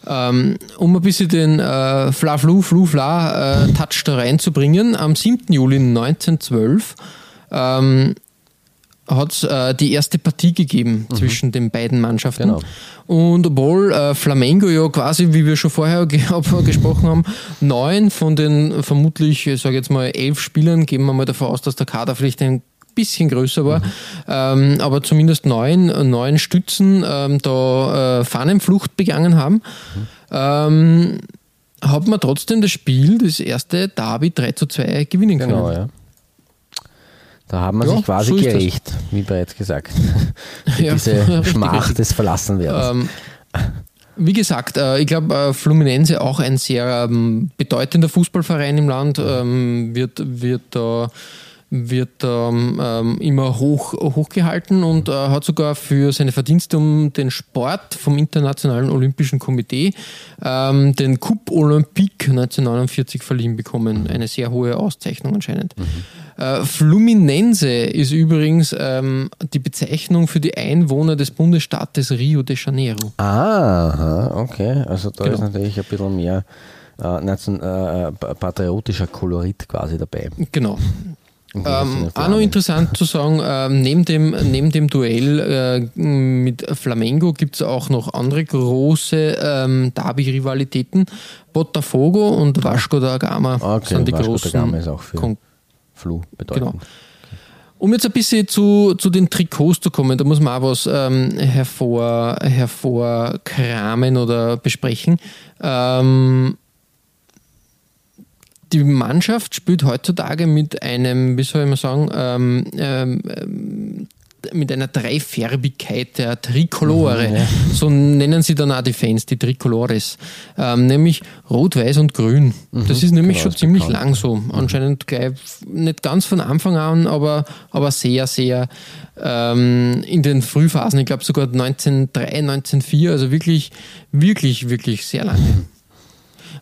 Ähm, um ein bisschen den äh, Fla-Flu, Flu-Fla-Touch äh, da reinzubringen, am 7. Juli 1912 ähm, hat es äh, die erste Partie gegeben mhm. zwischen den beiden Mannschaften. Genau. Und obwohl äh, Flamengo ja quasi, wie wir schon vorher ge gesprochen haben, neun von den vermutlich, ich sage jetzt mal, elf Spielern, gehen wir mal davon aus, dass der Kader vielleicht ein bisschen größer war, mhm. ähm, aber zumindest neun, neun Stützen ähm, da äh, Fahnenflucht begangen haben. Mhm. Ähm, hat man trotzdem das Spiel, das erste Derby 3 zu 2 gewinnen können. Genau, ja. Da haben wir ja, sich quasi so gerecht, wie bereits gesagt. ja, diese Schmach richtig. des Verlassenwerdens. Ähm, wie gesagt, äh, ich glaube, äh, Fluminense auch ein sehr ähm, bedeutender Fußballverein im Land, ähm, wird, wird da wird ähm, immer hoch, hochgehalten und äh, hat sogar für seine Verdienste um den Sport vom Internationalen Olympischen Komitee ähm, den Coupe Olympique 1949 verliehen bekommen. Eine sehr hohe Auszeichnung anscheinend. Mhm. Äh, Fluminense ist übrigens ähm, die Bezeichnung für die Einwohner des Bundesstaates Rio de Janeiro. Ah, okay. Also da genau. ist natürlich ein bisschen mehr äh, äh, patriotischer Kolorit quasi dabei. Genau. Ähm, auch noch interessant zu sagen, äh, neben, dem, neben dem Duell äh, mit Flamengo gibt es auch noch andere große ähm, Derby-Rivalitäten. Botafogo und Vasco da Gama okay, sind die Vasco großen. Da Gama ist auch für Kon Flu bedeutend. Genau. Um jetzt ein bisschen zu, zu den Trikots zu kommen, da muss man auch was ähm, hervor, hervorkramen oder besprechen. Ähm, die Mannschaft spielt heutzutage mit einem, wie soll man sagen, ähm, ähm, mit einer Dreifärbigkeit der Trikolore. Mhm, ja. So nennen sie dann auch die Fans, die Tricolores. Ähm, nämlich Rot, Weiß und Grün. Mhm, das ist nämlich genau, schon ziemlich bekannt. lang so. Mhm. Anscheinend gleich nicht ganz von Anfang an, aber, aber sehr, sehr ähm, in den Frühphasen. Ich glaube sogar 1903, 1904, also wirklich, wirklich, wirklich sehr lange.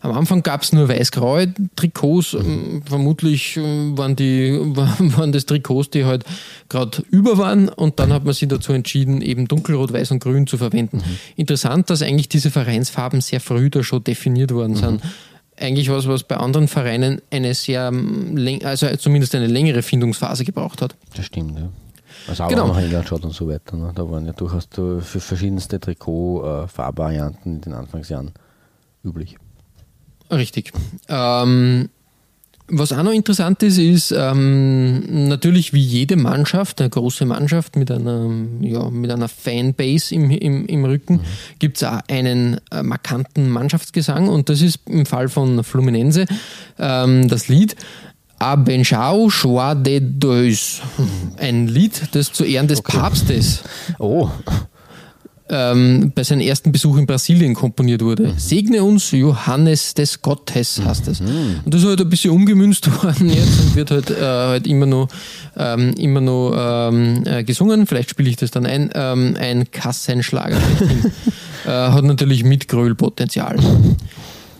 Am Anfang gab es nur weiß-graue Trikots. Mhm. Vermutlich äh, waren, die, waren das Trikots, die halt gerade über waren. Und dann hat man sich dazu entschieden, eben dunkelrot, weiß und grün zu verwenden. Mhm. Interessant, dass eigentlich diese Vereinsfarben sehr früh da schon definiert worden sind. Mhm. Eigentlich was, was bei anderen Vereinen eine sehr, also zumindest eine längere Findungsphase gebraucht hat. Das stimmt, ja. Also auch genau. nach England schaut und so weiter. Ne? Da waren ja durchaus für verschiedenste Trikot-Farbvarianten in den Anfangsjahren üblich. Richtig. Ähm, was auch noch interessant ist, ist ähm, natürlich wie jede Mannschaft, eine große Mannschaft mit einer, ja, mit einer Fanbase im, im, im Rücken, mhm. gibt es auch einen äh, markanten Mannschaftsgesang und das ist im Fall von Fluminense ähm, das Lied Abenchao Choix de Deus. Ein Lied, das zu Ehren des okay. Papstes. Oh ähm, bei seinem ersten Besuch in Brasilien komponiert wurde. Mhm. Segne uns Johannes des Gottes, heißt es. Mhm. Und das ist halt ein bisschen umgemünzt worden jetzt und wird halt, äh, halt immer noch, ähm, immer noch ähm, äh, gesungen. Vielleicht spiele ich das dann ein. Ähm, ein Kassenschlager. äh, hat natürlich Mitgrölpotenzial.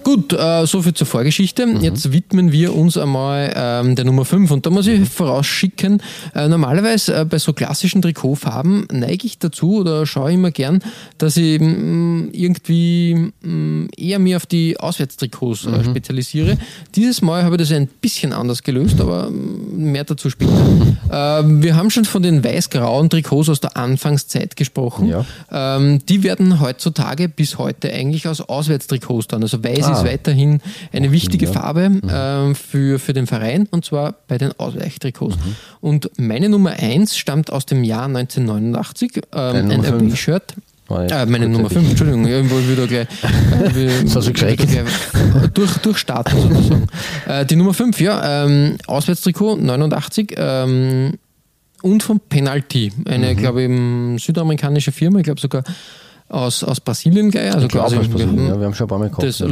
Gut, äh, soviel zur Vorgeschichte. Mhm. Jetzt widmen wir uns einmal ähm, der Nummer 5. Und da muss ich mhm. vorausschicken, äh, normalerweise äh, bei so klassischen Trikotfarben neige ich dazu oder schaue immer gern, dass ich mh, mm, irgendwie mh, mm, eher mir auf die Auswärtstrikots äh, mhm. spezialisiere. Dieses Mal habe ich das ein bisschen anders gelöst, aber mm, mehr dazu später. Ähm, wir haben schon von den weiß-grauen Trikots aus der Anfangszeit gesprochen. Ja. Ähm, die werden heutzutage bis heute eigentlich aus Auswärtstrikots dann, also weiß. Ist weiterhin eine wichtige ja. Farbe mhm. äh, für, für den Verein und zwar bei den Ausweichtrikots. Mhm. Und meine Nummer 1 stammt aus dem Jahr 1989, ähm, ein RB-Shirt. Äh, meine Nummer 5, Entschuldigung, irgendwo wieder gleich, äh, das gleich durch, durchstarten sozusagen. Äh, die Nummer 5, ja, ähm, Auswärtstrikot 89 ähm, und von Penalty, eine, mhm. glaube ich, südamerikanische Firma, ich glaube sogar aus, aus Brasilien gleich. Also ich quasi, aus Brasilien, wir, haben, ja, wir haben schon ein paar Mal gehabt. Das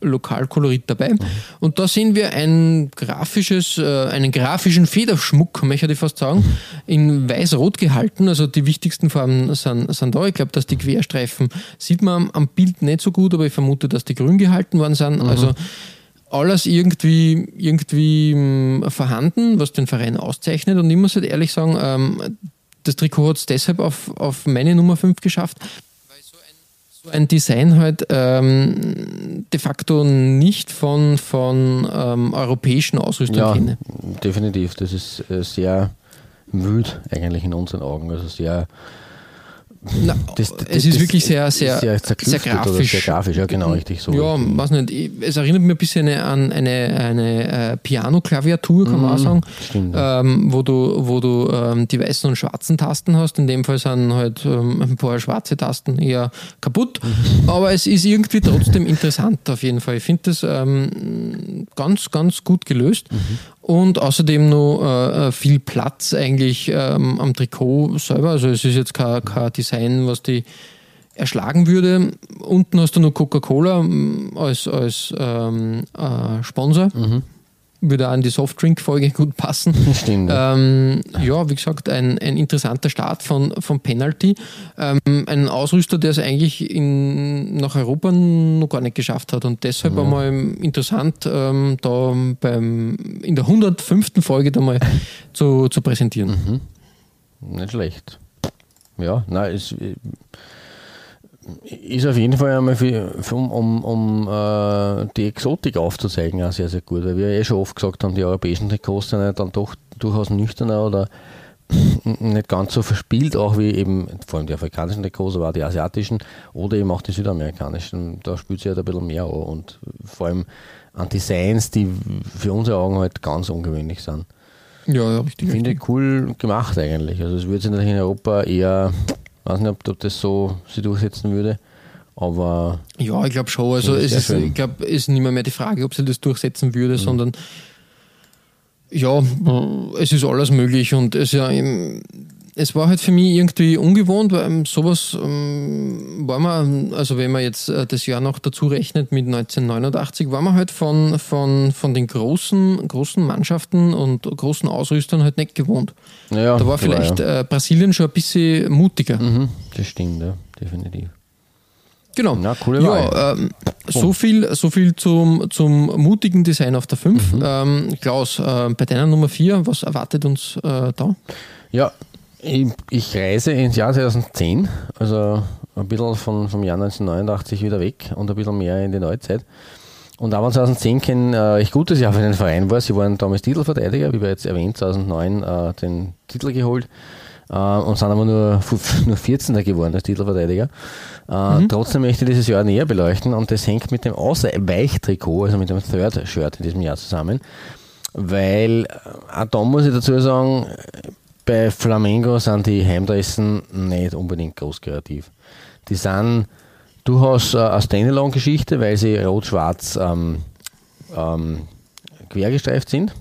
Lokalkolorit dabei. Mhm. Und da sehen wir ein grafisches, äh, einen grafischen Federschmuck, möchte ich fast sagen, in weiß-rot gehalten. Also die wichtigsten Farben sind, sind da. Ich glaube, dass die Querstreifen sieht man am Bild nicht so gut, aber ich vermute, dass die grün gehalten worden sind. Mhm. Also alles irgendwie, irgendwie mh, hm, vorhanden, was den Verein auszeichnet. Und ich muss halt ehrlich sagen, ähm, das Trikot hat es deshalb auf, auf meine Nummer 5 geschafft, so ein Design halt ähm, de facto nicht von, von ähm, europäischen Ausrüstern ja, kenne. Definitiv, das ist äh, sehr wild eigentlich in unseren Augen. Also sehr na, das, das, es ist das, wirklich sehr, sehr, sehr, sehr grafisch. sehr grafisch, ja genau, richtig so. Ja, weiß nicht, es erinnert mich ein bisschen an eine, eine äh, Piano-Klaviatur, kann man auch mhm, sagen, stimmt, ähm, wo du, wo du ähm, die weißen und schwarzen Tasten hast. In dem Fall sind halt ähm, ein paar schwarze Tasten eher kaputt, mhm. aber es ist irgendwie trotzdem interessant auf jeden Fall. Ich finde das ähm, ganz, ganz gut gelöst. Mhm und außerdem noch äh, äh, viel Platz eigentlich ähm, am Trikot selber. Also es ist jetzt kein, kein Design, was die erschlagen würde. Unten hast du noch Coca-Cola ähm, als, als ähm, äh, Sponsor. Mhm. Würde auch an die Softdrink-Folge gut passen. Stimmt. Ähm, ja, wie gesagt, ein, ein interessanter Start von, von Penalty. Ähm, ein Ausrüster, der es eigentlich in, nach Europa noch gar nicht geschafft hat. Und deshalb ja. war mal interessant, ähm, da beim, in der 105. Folge da mal zu, zu präsentieren. Mhm. Nicht schlecht. Ja, nein, es ist auf jeden Fall einmal für, für, um, um, uh, die Exotik aufzuzeigen auch sehr, sehr gut, weil wir eh schon oft gesagt haben, die europäischen Trikots sind ja dann doch durchaus nüchterner oder nicht ganz so verspielt, auch wie eben vor allem die afrikanischen Trikots, aber auch die asiatischen oder eben auch die südamerikanischen. Da spielt sich halt ein bisschen mehr an und vor allem an Designs, die für unsere Augen halt ganz ungewöhnlich sind. Ja, ja, richtig. Finde ich cool gemacht eigentlich. Also es würde sich natürlich in Europa eher weiß nicht, ob, ob das so sich durchsetzen würde. Aber ja, ich glaube schon. Also es ist, ich glaube, es ist nicht mehr, mehr die Frage, ob sie das durchsetzen würde, mhm. sondern ja, es ist alles möglich und es ja es war halt für mich irgendwie ungewohnt, weil sowas ähm, war man, also wenn man jetzt äh, das Jahr noch dazu rechnet mit 1989, war man halt von, von, von den großen, großen Mannschaften und großen Ausrüstern halt nicht gewohnt. Ja, da war vielleicht ja. äh, Brasilien schon ein bisschen mutiger. Mhm, das stimmt, ja, definitiv. Genau. Na, coole ja, ähm, so, viel, so viel zum, zum mutigen Design auf der 5. Mhm. Ähm, Klaus, äh, bei deiner Nummer 4, was erwartet uns äh, da? Ja, ich, ich, reise ins Jahr 2010, also ein bisschen von, vom Jahr 1989 wieder weg und ein bisschen mehr in die Neuzeit. Und auch 2010 kein äh, echt gutes Jahr für den Verein war. Sie waren damals Titelverteidiger, wie bereits erwähnt, 2009 äh, den Titel geholt äh, und sind aber nur, nur 14er geworden als Titelverteidiger. Äh, mhm. Trotzdem möchte ich dieses Jahr näher beleuchten und das hängt mit dem Ausweichtrikot, also mit dem Third-Shirt in diesem Jahr zusammen. Weil, äh, auch da muss ich dazu sagen, bei Flamengo sind die Heimdressen nicht unbedingt groß kreativ. Die sind durchaus äh, eine Standalone-Geschichte, weil sie rot-schwarz ähm, ähm, quergestreift sind.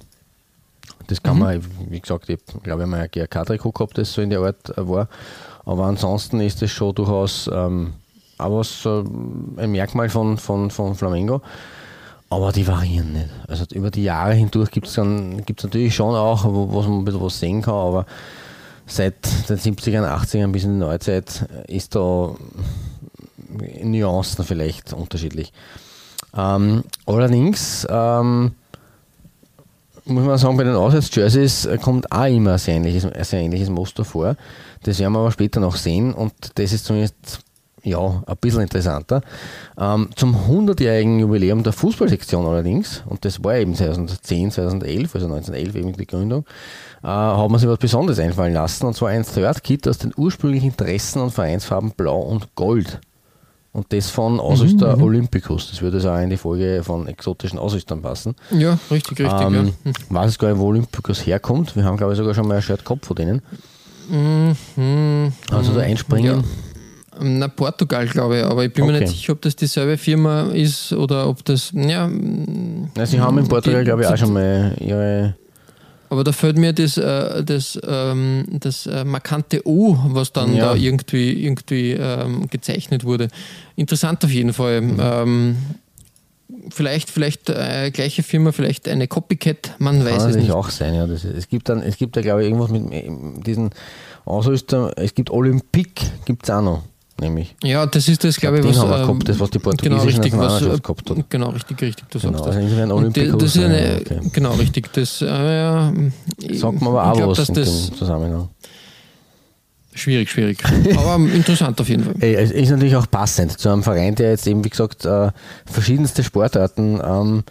Das kann mhm. man, wie gesagt, ich glaube, ich habe ein GRK-Trikot gehabt, das so in der Art äh, war. Aber ansonsten ist das schon durchaus ähm, auch was, äh, ein Merkmal von, von, von Flamengo. Aber die variieren nicht. Also über die Jahre hindurch gibt es natürlich schon auch, wo, wo man ein bisschen was sehen kann, aber seit den 70ern, 80ern bis in die Neuzeit ist da Nuancen vielleicht unterschiedlich. Ähm, allerdings ähm, muss man sagen, bei den Auswärts-Jerseys kommt auch immer ein sehr ähnliches, ein sehr ähnliches Muster vor. Das werden wir aber später noch sehen und das ist zumindest ja, ein bisschen interessanter. Ähm, zum 100-jährigen Jubiläum der Fußballsektion allerdings, und das war eben 2010, 2011, also 1911 eben die Gründung, äh, hat man sich was Besonderes einfallen lassen, und zwar ein Third-Kit aus den ursprünglichen Dressen und Vereinsfarben Blau und Gold. Und das von Ausrüster mhm, mhm, Olympicus. Das würde also auch in die Folge von exotischen Ausrüstern passen. Ja, richtig, richtig. Ähm, ja. Weiß es gar nicht, wo Olympicus herkommt. Wir haben, glaube ich, sogar schon mal ein Shirt gehabt von denen. Mhm, also da einspringen. Ja. Na, Portugal, glaube ich, aber ich bin okay. mir nicht sicher, ob das dieselbe Firma ist oder ob das. Ja, Na, sie haben in Portugal, glaube ich, auch schon mal ihre. Aber da fällt mir das, äh, das, ähm, das äh, markante O, was dann ja. da irgendwie, irgendwie ähm, gezeichnet wurde. Interessant auf jeden Fall. Mhm. Ähm, vielleicht, vielleicht äh, gleiche Firma, vielleicht eine Copycat, man Kann weiß es nicht. auch sein, ja. Das, es gibt dann, es gibt da glaube ich irgendwas mit diesen Ausrüster, es gibt Olympique, gibt es auch noch nämlich. Ja, das ist das, glaube ich, was, haben wir gehabt, das, was die portugiesischen genau, richtig, was, gehabt hat. Genau, richtig, richtig, du genau, sagst also das. Ein Olympikus, das ist eine, okay. Genau, richtig. Das, äh, Sagt man aber auch glaub, was in dem Zusammenhang. Schwierig, schwierig. Aber interessant auf jeden Fall. Es ist natürlich auch passend zu einem Verein, der jetzt eben, wie gesagt, äh, verschiedenste Sportarten ähm,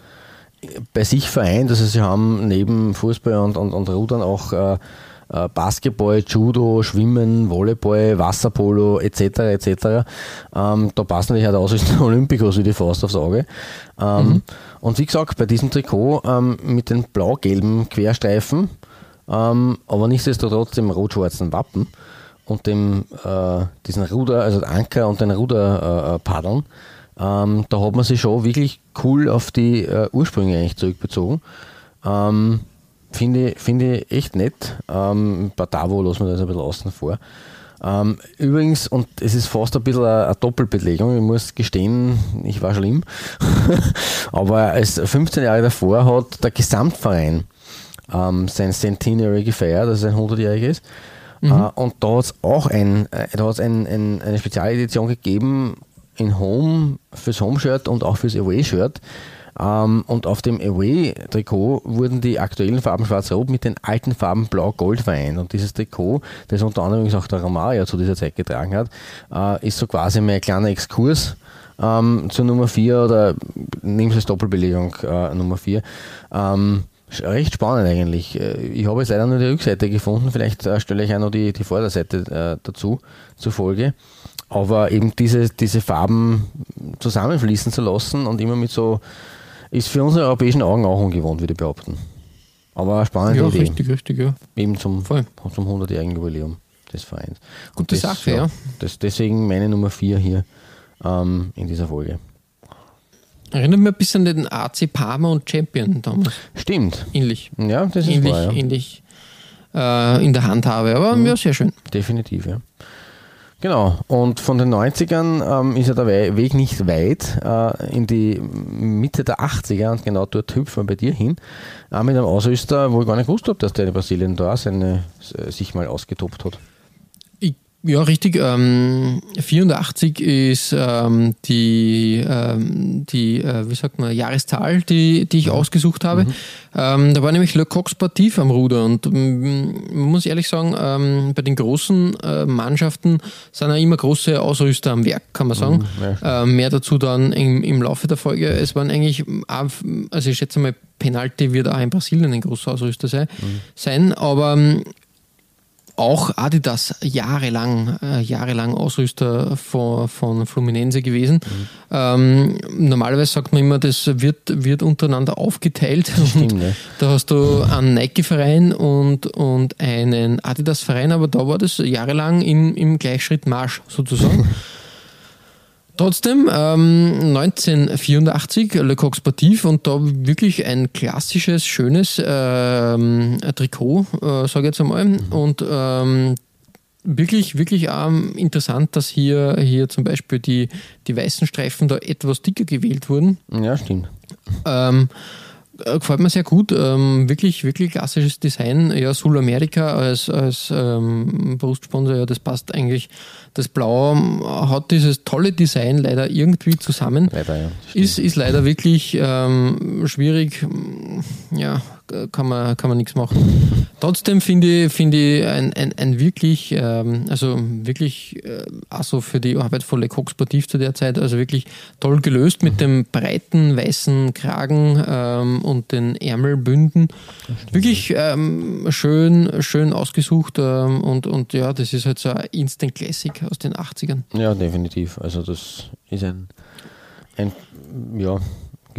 bei sich vereint. Also sie haben neben Fußball und, und, und Rudern auch äh, äh, Basketball, Judo, Schwimmen, Volleyball, Wasserpolo etc. etc. Ähm, da passen natürlich auch aus wie Olympikos wie die Faust aufs Auge. Ähm, mhm. Und wie gesagt, bei diesem Trikot ähm, mit den blau-gelben Querstreifen, ähm, aber nichtsdestotrotz dem rot-schwarzen Wappen und dem äh, diesen Ruder, also Anker und den Ruderpaddeln, äh, ähm, da hat man sich schon wirklich cool auf die äh, Ursprünge eigentlich zurückbezogen. Ähm, Finde ich, echt nett. Ähm, Batavo lassen wir das ein bisschen außen vor. Ähm, übrigens, und es ist fast ein bisschen eine, eine Doppelbelegung, ich muss gestehen, ich war schlimm, aber als 15 Jahre davor hat der Gesamtverein ähm, sein Centenary gefeiert, also sein 100-jähriges. Mhm. Äh, und da hat es auch ein, äh, da hat's ein, ein, eine Spezialedition gegeben in Home fürs Home-Shirt und auch fürs Away-Shirt. Ähm, und auf dem Away-Trikot wurden die aktuellen Farben schwarz-rot mit den alten Farben blau-gold vereint. Und dieses Trikot, das unter anderem auch der Romaria zu dieser Zeit getragen hat, äh, ist so quasi mein kleiner Exkurs ähm, zur Nummer 4 oder Sie es Doppelbelegung äh, Nummer 4. Ähm, recht spannend eigentlich. Äh, ich habe jetzt leider nur die Rückseite gefunden, vielleicht äh, stelle ich auch noch die, die Vorderseite äh, dazu, zur Folge. Aber eben diese, diese Farben zusammenfließen zu lassen und immer mit so ist für unsere europäischen Augen auch ungewohnt, würde ich behaupten. Aber eine spannende ja, Idee. richtig, richtig, ja. Eben zum, zum 100-jährigen Jubiläum des Vereins. Gute das, Sache, ja. Das, deswegen meine Nummer 4 hier ähm, in dieser Folge. Erinnert mich ein bisschen an den AC Parma und Champion damals. Stimmt. Ähnlich. Ja, das ist ähnlich, wahr, ja. ähnlich äh, in der Handhabe, aber mhm. ja, sehr schön. Definitiv, ja. Genau, und von den 90ern ähm, ist ja der Weg nicht weit äh, in die Mitte der 80er und genau dort hüpfen wir bei dir hin. Äh, mit einem Ausrüster, wo ich gar nicht gewusst habe, dass der in Brasilien da seine, äh, sich mal ausgetobt hat. Ja, richtig. Ähm, 84 ist ähm, die, ähm, die äh, wie sagt man, Jahreszahl, die, die ich mhm. ausgesucht habe. Mhm. Ähm, da war nämlich Le Coq Sportif am Ruder und ähm, man muss ehrlich sagen, ähm, bei den großen äh, Mannschaften sind ja immer große Ausrüster am Werk, kann man sagen. Mhm, ja. äh, mehr dazu dann im, im Laufe der Folge. Es waren eigentlich, also ich schätze mal, Penalty wird auch in Brasilien ein großer Ausrüster sein, mhm. sein aber auch Adidas jahrelang, äh, jahrelang Ausrüster von, von Fluminense gewesen. Mhm. Ähm, normalerweise sagt man immer, das wird, wird untereinander aufgeteilt. Stimmt, ne? Da hast du einen Nike-Verein und, und einen Adidas-Verein, aber da war das jahrelang im, im Gleichschritt Marsch sozusagen. Trotzdem, ähm, 1984, Le Coq Sportif und da wirklich ein klassisches, schönes ähm, Trikot, äh, sage ich jetzt einmal. Mhm. Und ähm, wirklich, wirklich ähm, interessant, dass hier, hier zum Beispiel die, die weißen Streifen da etwas dicker gewählt wurden. Ja, stimmt. Ähm, äh, gefällt mir sehr gut. Ähm, wirklich, wirklich klassisches Design. Ja, Südamerika als, als ähm, Brustsponsor, ja, das passt eigentlich. Das Blau ähm, hat dieses tolle Design leider irgendwie zusammen. Leider, ja. Ist, ist leider wirklich ähm, schwierig. Ja, kann man, kann man nichts machen. Trotzdem finde ich, finde ich ein, ein, ein wirklich, ähm, also wirklich, äh, also für die Arbeit von Le Coq Sportiv zu der Zeit, also wirklich toll gelöst mit dem breiten weißen Kragen ähm, und den Ärmelbünden. Wirklich ähm, schön, schön ausgesucht ähm, und, und ja, das ist halt so ein Instant Classic aus den 80ern. Ja, definitiv. Also das ist ein, ein ja,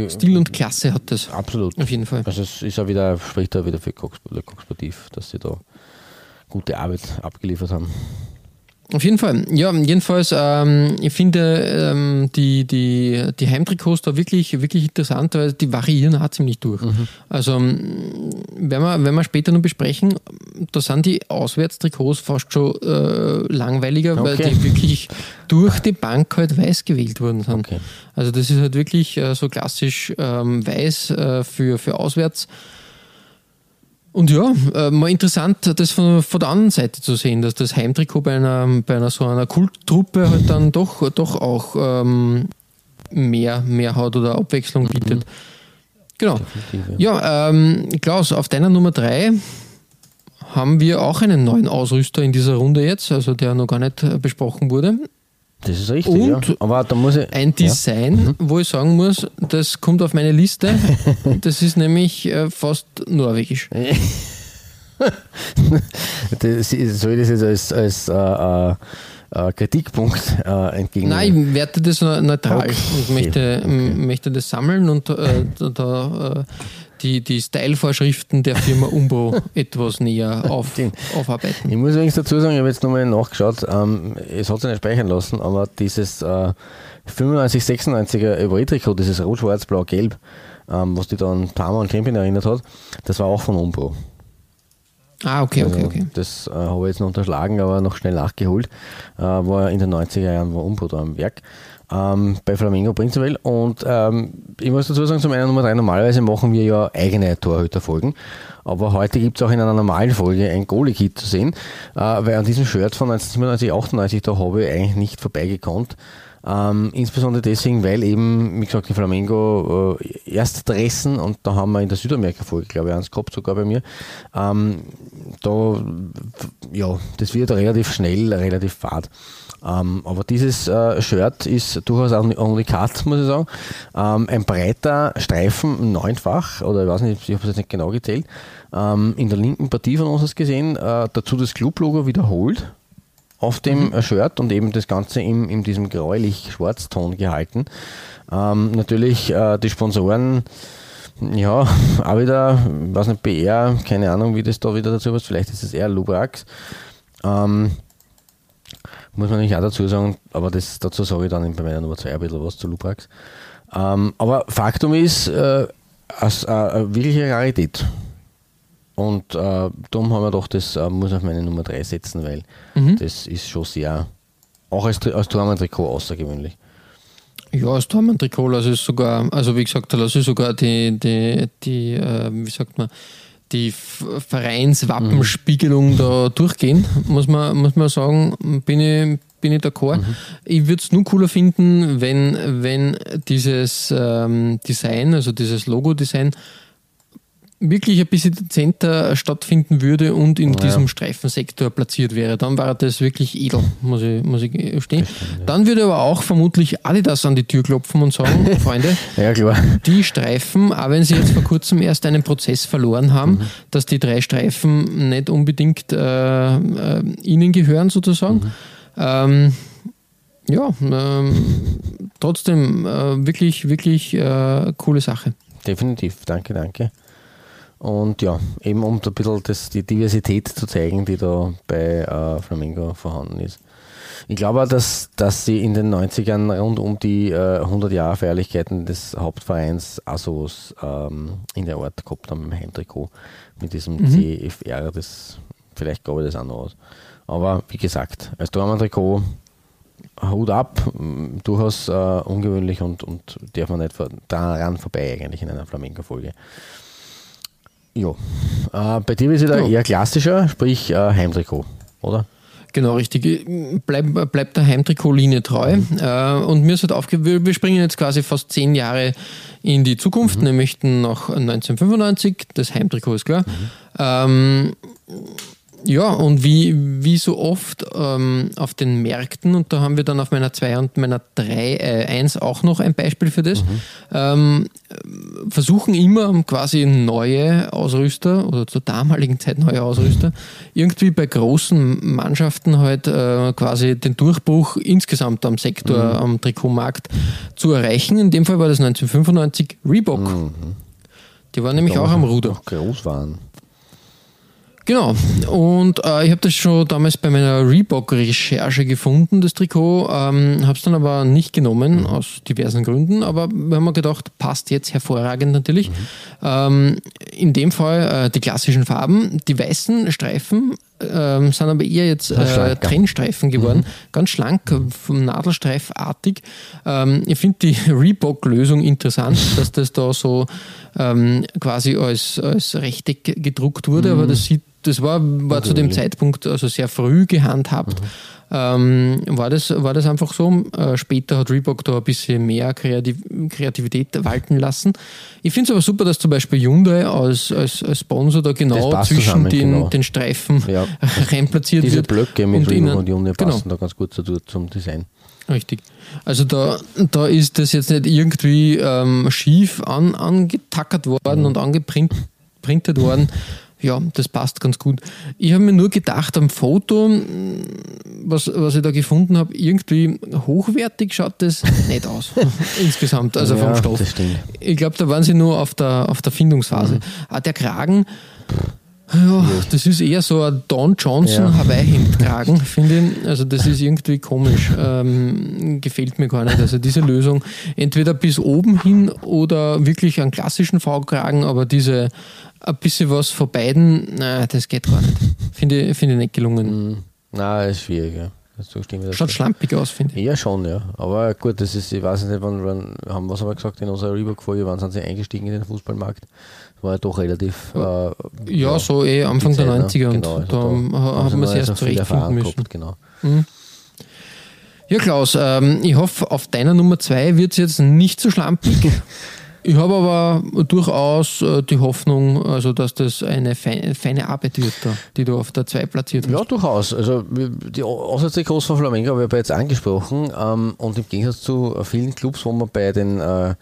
Stil und Klasse hat das. Absolut. Auf jeden Fall. Also es ist ja wieder, spricht da wieder für Cox Sportiv, dass sie da gute Arbeit abgeliefert haben. Auf jeden Fall. Ja, jedenfalls, ähm, ich finde ähm, die, die, die Heimtrikots da wirklich, wirklich interessant, weil die variieren auch ziemlich durch. Mhm. Also, wenn wir, wenn wir später noch besprechen, da sind die Auswärtstrikots fast schon äh, langweiliger, okay. weil die wirklich durch die Bank halt weiß gewählt worden sind. Okay. Also, das ist halt wirklich äh, so klassisch ähm, weiß äh, für, für auswärts. Und ja, äh, mal interessant, das von, von, der anderen Seite zu sehen, dass das Heimtrikot bei einer, bei einer so einer Kulttruppe halt dann doch, doch auch ähm, mehr, mehr hat oder Abwechslung mhm. bietet. Genau. Ja, ähm, Klaus, auf deiner Nummer 3 haben wir auch einen neuen Ausrüster in dieser Runde jetzt, also der noch gar nicht äh, besprochen wurde. Das ist richtig, und ja. Aber da muss ich, ein Design, ja. Mhm. wo ich sagen muss, das kommt auf meine Liste. das ist nämlich äh, fast norwegisch. das, soll ich das jetzt als, als äh, äh, äh Kritikpunkt äh, entgegen? Nein, ich werte das neutral okay. und möchte, okay. möchte das sammeln und äh, da, da die, die Style-Vorschriften der Firma Umbro etwas näher auf, aufarbeiten. Ich muss übrigens dazu sagen, ich habe jetzt nochmal nachgeschaut, ähm, es hat sich nicht speichern lassen, aber dieses äh, 95, 96er Evoe-Trikot, dieses Rot, Schwarz, Blau, Gelb, ähm, was die dann Parma und Champion erinnert hat, das war auch von Umbro. Ah, okay, okay, Also, okay. Das äh, habe ich jetzt noch unterschlagen, aber noch schnell nachgeholt. Äh, war in den 90er Jahren war Umbro da am Werk. Ähm, bei Flamengo prinzipiell. Und ähm, ich muss dazu sagen, zum einen Nummer drei, normalerweise machen wir ja eigene Torhüterfolgen. Aber heute gibt es auch in einer normalen Folge ein Goalie-Kit zu sehen, äh, weil an diesem Shirt von 1997, 98, da habe ich eigentlich nicht vorbeigekonnt. Ähm, insbesondere deswegen, weil eben, wie gesagt, die Flamengo äh, erst dressen und da haben wir in der Südamerika-Folge, glaube ich, eins gehabt, sogar bei mir. Ähm, da, ja, das wird relativ schnell, relativ fad. Ähm, aber dieses äh, Shirt ist durchaus ein Unikat, muss ich sagen. Ähm, ein breiter Streifen, neunfach, oder ich weiß nicht, ich habe es jetzt nicht genau gezählt, ähm, in der linken Partie von uns aus gesehen. Äh, dazu das Club-Logo wiederholt auf dem äh, Shirt und eben das Ganze in, in diesem gräulich-schwarzton gehalten. Ähm, natürlich äh, die Sponsoren, ja, auch wieder, ich weiß nicht, BR, keine Ahnung, wie das da wieder dazu passt, vielleicht ist es eher Lubrax. Ähm, muss man nicht auch dazu sagen, aber das, dazu sage ich dann bei meiner Nummer 2 ein bisschen was zu Lubrax. Ähm, aber Faktum ist, äh, als, äh, wirkliche Rarität. Und äh, darum haben wir doch, das äh, muss auf meine Nummer 3 setzen, weil das ist schon sehr, auch als, als Tormann-Trikot außergewöhnlich. Ja, als Tormann-Trikot lasse ich sogar, also wie gesagt, da lasse ich sogar die, die, die äh, wie sagt man, die Vereinswappenspiegelung da durchgehen, muss man, muss man sagen, bin ich, bin ich d'accord. Ich würde es nur cooler finden, wenn, wenn dieses ähm, Design, also dieses Logo-Design, wirklich ein bisschen dezenter stattfinden würde und in diesem Streifensektor platziert wäre, dann wäre das wirklich edel, muss ich, muss ich gestehen. Dann würde aber auch vermutlich Adidas an die Tür klopfen und sagen, Freunde, Ja, die Streifen, auch wenn sie jetzt vor kurzem erst einen Prozess verloren haben, dass die drei Streifen nicht unbedingt äh, äh, ihnen gehören sozusagen. Ähm, ja, ähm, trotzdem äh, wirklich, wirklich äh, coole Sache. Definitiv, danke, danke. Und ja, eben um ein bisschen das, die Diversität zu zeigen, die da bei äh, Flamingo vorhanden ist. Ich glaube auch, dass, dass sie in den 90ern rund um die äh, 100 Jahre Feierlichkeiten des Hauptvereins sowas ähm, in der Art gehabt haben, im Heimtrikot mit diesem CFR, das, vielleicht gab ich das auch noch aus. Aber wie gesagt, als Dormann-Trikot Hut ab, durchaus äh, ungewöhnlich und, und darf man nicht daran vorbei eigentlich in einer Flamenco-Folge. Ja, äh, bei dir ist es Ja. eher klassischer, sprich äh, Heimtrikot, oder? Genau, richtig. Bleib, bleibt der Heimtrikotlinie treu. Äh, und mir ist halt aufgefallen, wir, springen jetzt quasi fast zehn Jahre in die Zukunft, nämlich nach 1995. Das Heimtrikot ist klar. Ähm, ja, und wie, wie so oft ähm, auf den Märkten, und da haben wir dann auf meiner 2 und meiner 3, äh, 1 auch noch ein Beispiel für das, ähm, versuchen immer quasi neue Ausrüster oder zur damaligen Zeit neue Ausrüster irgendwie bei großen Mannschaften halt äh, quasi den Durchbruch insgesamt am Sektor, am Trikotmarkt zu erreichen. In dem Fall war das 1995 Reebok. Die waren nämlich auch am Ruder. Noch groß waren. Genau. Und äh, ich habe das schon damals bei meiner Reebok-Recherche gefunden, das Trikot. Ähm, habe es dann aber nicht genommen, aus diversen Gründen. Aber wir haben mir gedacht, passt jetzt hervorragend natürlich. Ähm, in dem Fall äh, die klassischen Farben. Die weißen Streifen ähm, sind aber eher jetzt äh. Trennstreifen geworden. Ganz schlank, vom Nadelstreifartig. Ähm, ich finde die Reebok-Lösung interessant, dass das da so ähm, quasi als, als Rechteck gedruckt wurde, aber das sieht, das war, war zu dem Zeitpunkt also sehr früh gehandhabt. Ähm, war, das, war das einfach so? Äh, später hat Reebok da ein bisschen mehr Kreativ Kreativität walten lassen. Ich finde es aber super, dass zum Beispiel Hyundai als, als, als Sponsor da genau zwischen zusammen, den, genau. den Streifen Ja. reinplatziert Diese wird. Blöcke mit und Reebok und Junge genau. passen da ganz gut dazu, zum Design. Richtig. Also da, da ist das jetzt nicht irgendwie ähm, schief an, angetackert worden und angeprintet worden. Ja, das passt ganz gut. Ich habe mir nur gedacht, am Foto, mh, was, was ich da gefunden habe, irgendwie hochwertig schaut das nicht aus. Insgesamt, also Ja, vom Stoff. Ich glaube, da waren sie nur auf der, auf der Findungsphase. Mhm. Ah, der Kragen, Ja, das ist eher so ein Don Johnson ja. Hawaii-Hemdkragen, finde ich. Also das ist irgendwie komisch. Ähm, gefällt mir gar nicht. Also diese Lösung, entweder bis oben hin oder wirklich einen klassischen V-Kragen, aber diese ein bisschen was von beiden, nein, das geht gar nicht. Finde, finde ich nicht gelungen. Mhm. Nein, ist schwierig, ja. Schaut schlampig aus, finde ich. Ja, schon, ja. Aber gut, das ist, ich weiß nicht, wann, wann haben wir es aber gesagt in unserer Reebok-Folge, wann sind sie eingestiegen in den Fußballmarkt? war ja doch relativ. Äh, ja, ja, so eh Anfang der 90er ne? genau, und also da, da haben wir es erst zurechtfinden müssen. Gehabt, genau. Mhm. Ja, Klaus, ähm, ich hoffe, auf deiner Nummer 2 wird es jetzt nicht so schlampig. ich habe aber durchaus äh, die Hoffnung, also dass das eine feine, Arbeit wird, da, die du auf der 2 platziert hast. Ja, durchaus. Also die Auswärtstrikots von Flamengo habe ich jetzt angesprochen ähm, und im Gegensatz zu vielen Clubs, wo man bei den äh,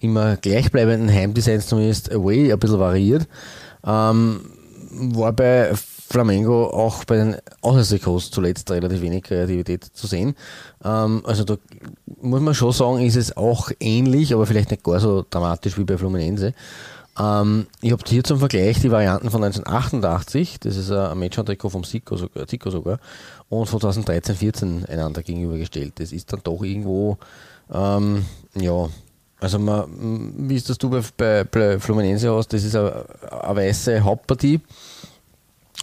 immer gleichbleibenden Heimdesigns zumindest away ein bisschen variiert. Ähm, war bei Flamengo auch bei den Auswärtstrikots zuletzt relativ wenig Kreativität zu sehen. Ähm, also da muss man schon sagen, ist es auch ähnlich, aber vielleicht nicht gar so dramatisch wie bei Fluminense. Ähm, ich habe hier zum Vergleich die Varianten von 1988, das ist ein Match-Trikot vom Zico sogar, Zico sogar, und von 2013-14 einander gegenübergestellt. Das ist dann doch irgendwo, ähm, ja, also man, wie ist das du bei, bei, bei Fluminense aus? Das ist eine, eine weiße Hauptpartie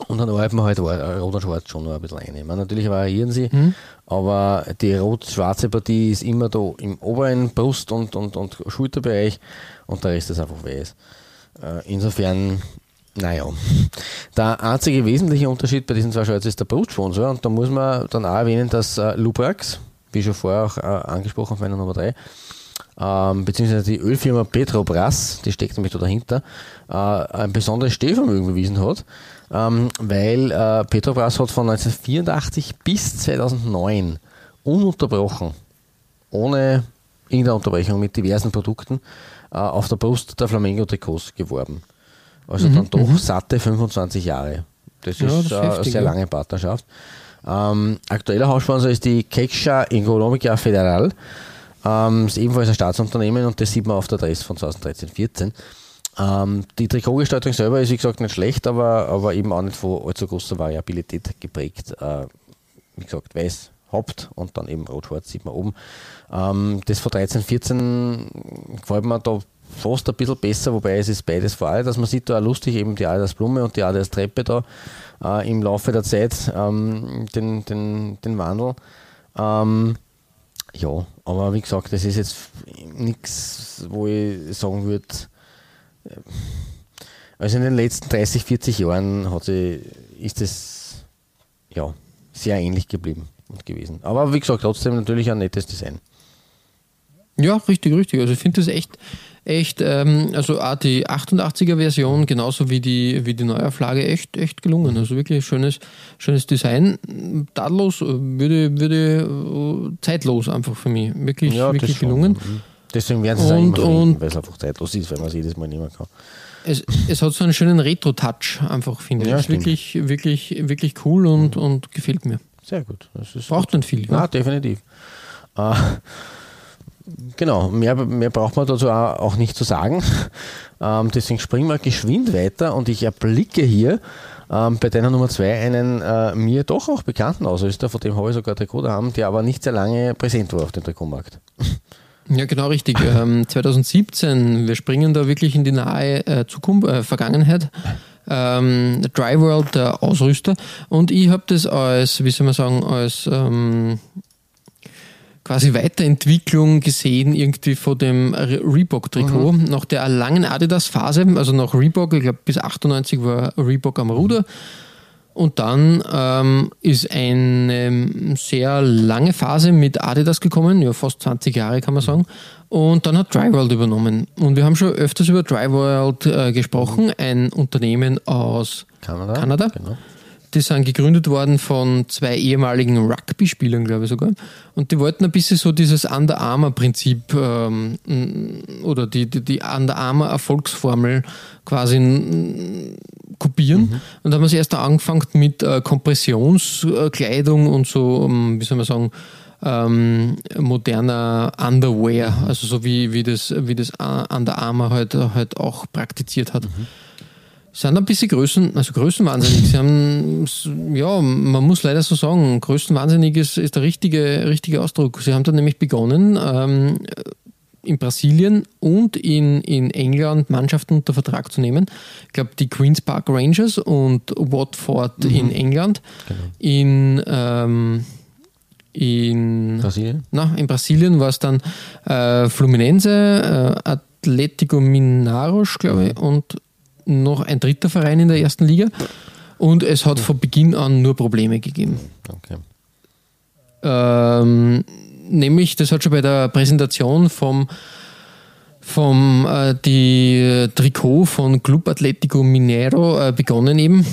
und dann man halt rot und schwarz schon noch ein bisschen ein. meine, natürlich variieren sie, mhm. aber die rot-schwarze Partie ist immer da im oberen Brust- und, und, und Schulterbereich und der Rest ist einfach weiß. Äh, insofern, naja. Der einzige wesentliche Unterschied bei diesen zwei Shirts ist der Brustsponsor und da muss man dann auch erwähnen, dass äh, Lubrax, wie schon vorher auch äh, angesprochen auf meiner Nummer 3, ähm, beziehungsweise die Ölfirma Petrobras, die steckt nämlich da dahinter, äh, ein besonderes Stehvermögen bewiesen hat, ähm, weil äh, Petrobras hat von 1984 bis 2009 ununterbrochen, ohne irgendeine Unterbrechung mit diversen Produkten äh, auf der Brust der Flamengo-Trikots geworben. Also mhm, dann doch mhm. satte 25 Jahre. Das ja, ist das eine heftig, sehr lange Partnerschaft. Ähm, aktueller Haussponsor ist die Caixa Economica Federal. Ähm, ist ebenfalls ein Staatsunternehmen und das sieht man auf der Adresse von 2013-14. Ähm, die Trikotgestaltung selber ist wie gesagt nicht schlecht, aber, aber eben auch nicht von allzu großer Variabilität geprägt. Äh, wie gesagt, weiß, Haupt und dann eben rot-schwarz sieht man oben. Ähm, das von 13-14 gefällt mir da fast ein bisschen besser, wobei es ist beides vor allem, dass man sieht da auch lustig eben die Adidas Blume und die Adidas Treppe da äh, im Laufe der Zeit ähm, den, den, den Wandel. Ähm, ja, aber wie gesagt, das ist jetzt nichts, wo ich sagen würde, also in den letzten 30, 40 Jahren hat sie, ist es ja, sehr ähnlich geblieben und gewesen. Aber wie gesagt, trotzdem natürlich ein nettes Design. Ja, richtig, richtig. Also ich finde das echt, echt, ähm, also auch die 88er Version, genauso wie die, wie die Neuauflage, echt, echt gelungen. Also wirklich schönes, schönes Design. Tadellos, würde, würde äh, zeitlos einfach für mich. Wirklich, ja, wirklich gelungen. Mhm. Deswegen werden sie es und, und weil es einfach zeitlos ist, weil man es jedes Mal nehmen kann. Es, es hat so einen schönen Retro-Touch, einfach, finde ja, ich. Wirklich, wirklich, wirklich cool und, mhm. und gefällt mir. Sehr gut. Braucht gut. man viel. Ja, definitiv. Äh, Genau, mehr, mehr braucht man dazu auch nicht zu sagen. Ähm, deswegen springen wir geschwind weiter und ich erblicke hier ähm, bei deiner Nummer 2 einen äh, mir doch auch bekannten Ausrüster, von dem habe ich sogar Trikot haben, der aber nicht sehr lange präsent war auf dem Trikotmarkt. Ja, genau richtig. Ähm, 2017, wir springen da wirklich in die nahe äh, Zukunft, äh, Vergangenheit. Ähm, Dry World, der Ausrüster. Und ich habe das als, wie soll man sagen, als ähm, quasi Weiterentwicklung gesehen, irgendwie von dem Reebok-Trikot. Mhm. Nach der langen Adidas-Phase, also nach Reebok, ich glaube bis 98 war Reebok am Ruder. Und dann ähm, ist eine sehr lange Phase mit Adidas gekommen, ja fast 20 Jahre kann man sagen. Und dann hat Dryworld übernommen. Und wir haben schon öfters über Dryworld äh, gesprochen, ein Unternehmen aus Kanada. Kanada. Genau. Die sind gegründet worden von zwei ehemaligen Rugby-Spielern, glaube ich sogar. Und die wollten ein bisschen so dieses Under Armour-Prinzip ähm, oder die, die, die Under Armour-Erfolgsformel quasi kopieren. Mhm. Und da haben sie erst angefangen mit äh, Kompressionskleidung und so, ähm, wie soll man sagen, ähm, moderner Underwear, also so wie, wie das, wie das Under Armour halt, halt auch praktiziert hat. Mhm. Sind ein bisschen Größen, also größenwahnsinnig. Sie haben, ja, man muss leider so sagen, größenwahnsinnig ist, ist der richtige, richtige Ausdruck. Sie haben dann nämlich begonnen, ähm, in Brasilien und in, in England Mannschaften unter Vertrag zu nehmen. Ich glaube, die Queen's Park Rangers und Watford mhm. in England. Genau. In, ähm, in Brasilien? Na, in Brasilien war es dann äh, Fluminense, äh, Atletico Minaros, glaube ich, mhm. und noch ein dritter Verein in der ersten Liga. Und es hat von Beginn an nur Probleme gegeben. Okay. Ähm, nämlich, das hat schon bei der Präsentation vom, vom äh, die Trikot von Club Atletico Mineiro äh, begonnen eben.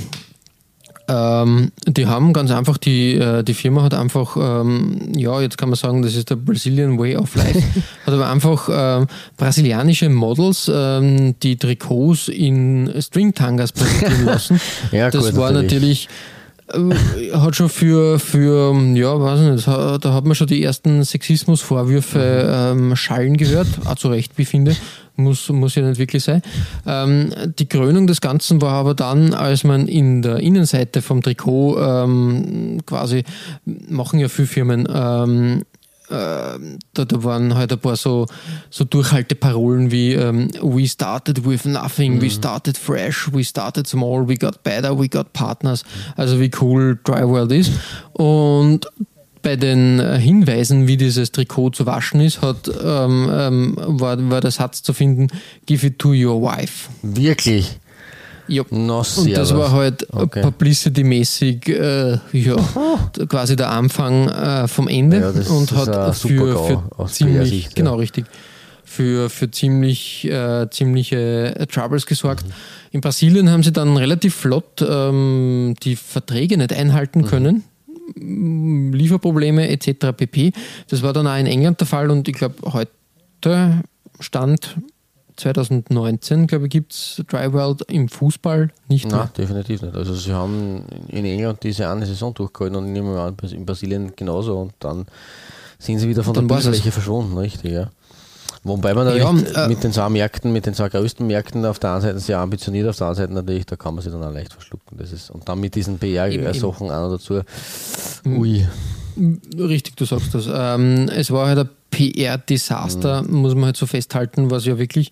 Ähm, die haben ganz einfach, die, äh, die Firma hat einfach, ähm, ja, jetzt kann man sagen, das ist der Brazilian Way of Life, hat aber einfach äh, brasilianische Models ähm, die Trikots in Stringtangas präsentieren lassen. ja, das gut, war natürlich, natürlich hat schon für, für ja, weiß nicht, da hat man schon die ersten Sexismusvorwürfe ähm, schallen gehört, auch zu Recht, wie ich finde muss, muss ja nicht wirklich sein. Ähm, die Krönung des Ganzen war aber dann, als man in der Innenseite vom Trikot ähm, quasi, machen ja viele Firmen, ähm, äh, da, da, waren halt ein paar so, so Durchhalteparolen wie ähm, We started with nothing, mhm. we started fresh, we started small, we got better, we got partners. Also wie cool Dry World ist. Und bei den äh, Hinweisen, wie dieses Trikot zu waschen ist, hat, ähm, ähm, war, war der Satz zu finden, give it to your wife. Wirklich? Ja. No, und das war halt okay. publicity-mäßig äh, ja, quasi der Anfang äh, vom Ende ja, und hat für, für ziemlich, Sicht, genau richtig, für, für ziemlich, äh, ziemliche Troubles gesorgt. Mhm. In Brasilien haben sie dann relativ flott ähm, die Verträge nicht einhalten mhm. können Lieferprobleme etc. pp. Das war dann auch in England der Fall und ich glaube, heute Stand 2019, glaube ich, gibt es Dry World im Fußball nicht Nein, mehr. definitiv nicht. Also sie haben in England diese eine Saison durchgehalten und in Brasilien genauso und dann sind sie wieder von der Bildfläche verschwunden, richtig, ja. Wobei man ja, äh, mit den zwei Märkten, mit den zwei größten Märkten auf der einen Seite sehr ambitioniert, auf der anderen Seite natürlich, da kann man sich dann auch leicht verschlucken. Das ist, und dann mit diesen PR-Sachen auch noch dazu. Ui. Richtig, du sagst das. Ähm, es war halt ein PR-Desaster, mhm. muss man halt so festhalten, was ja wirklich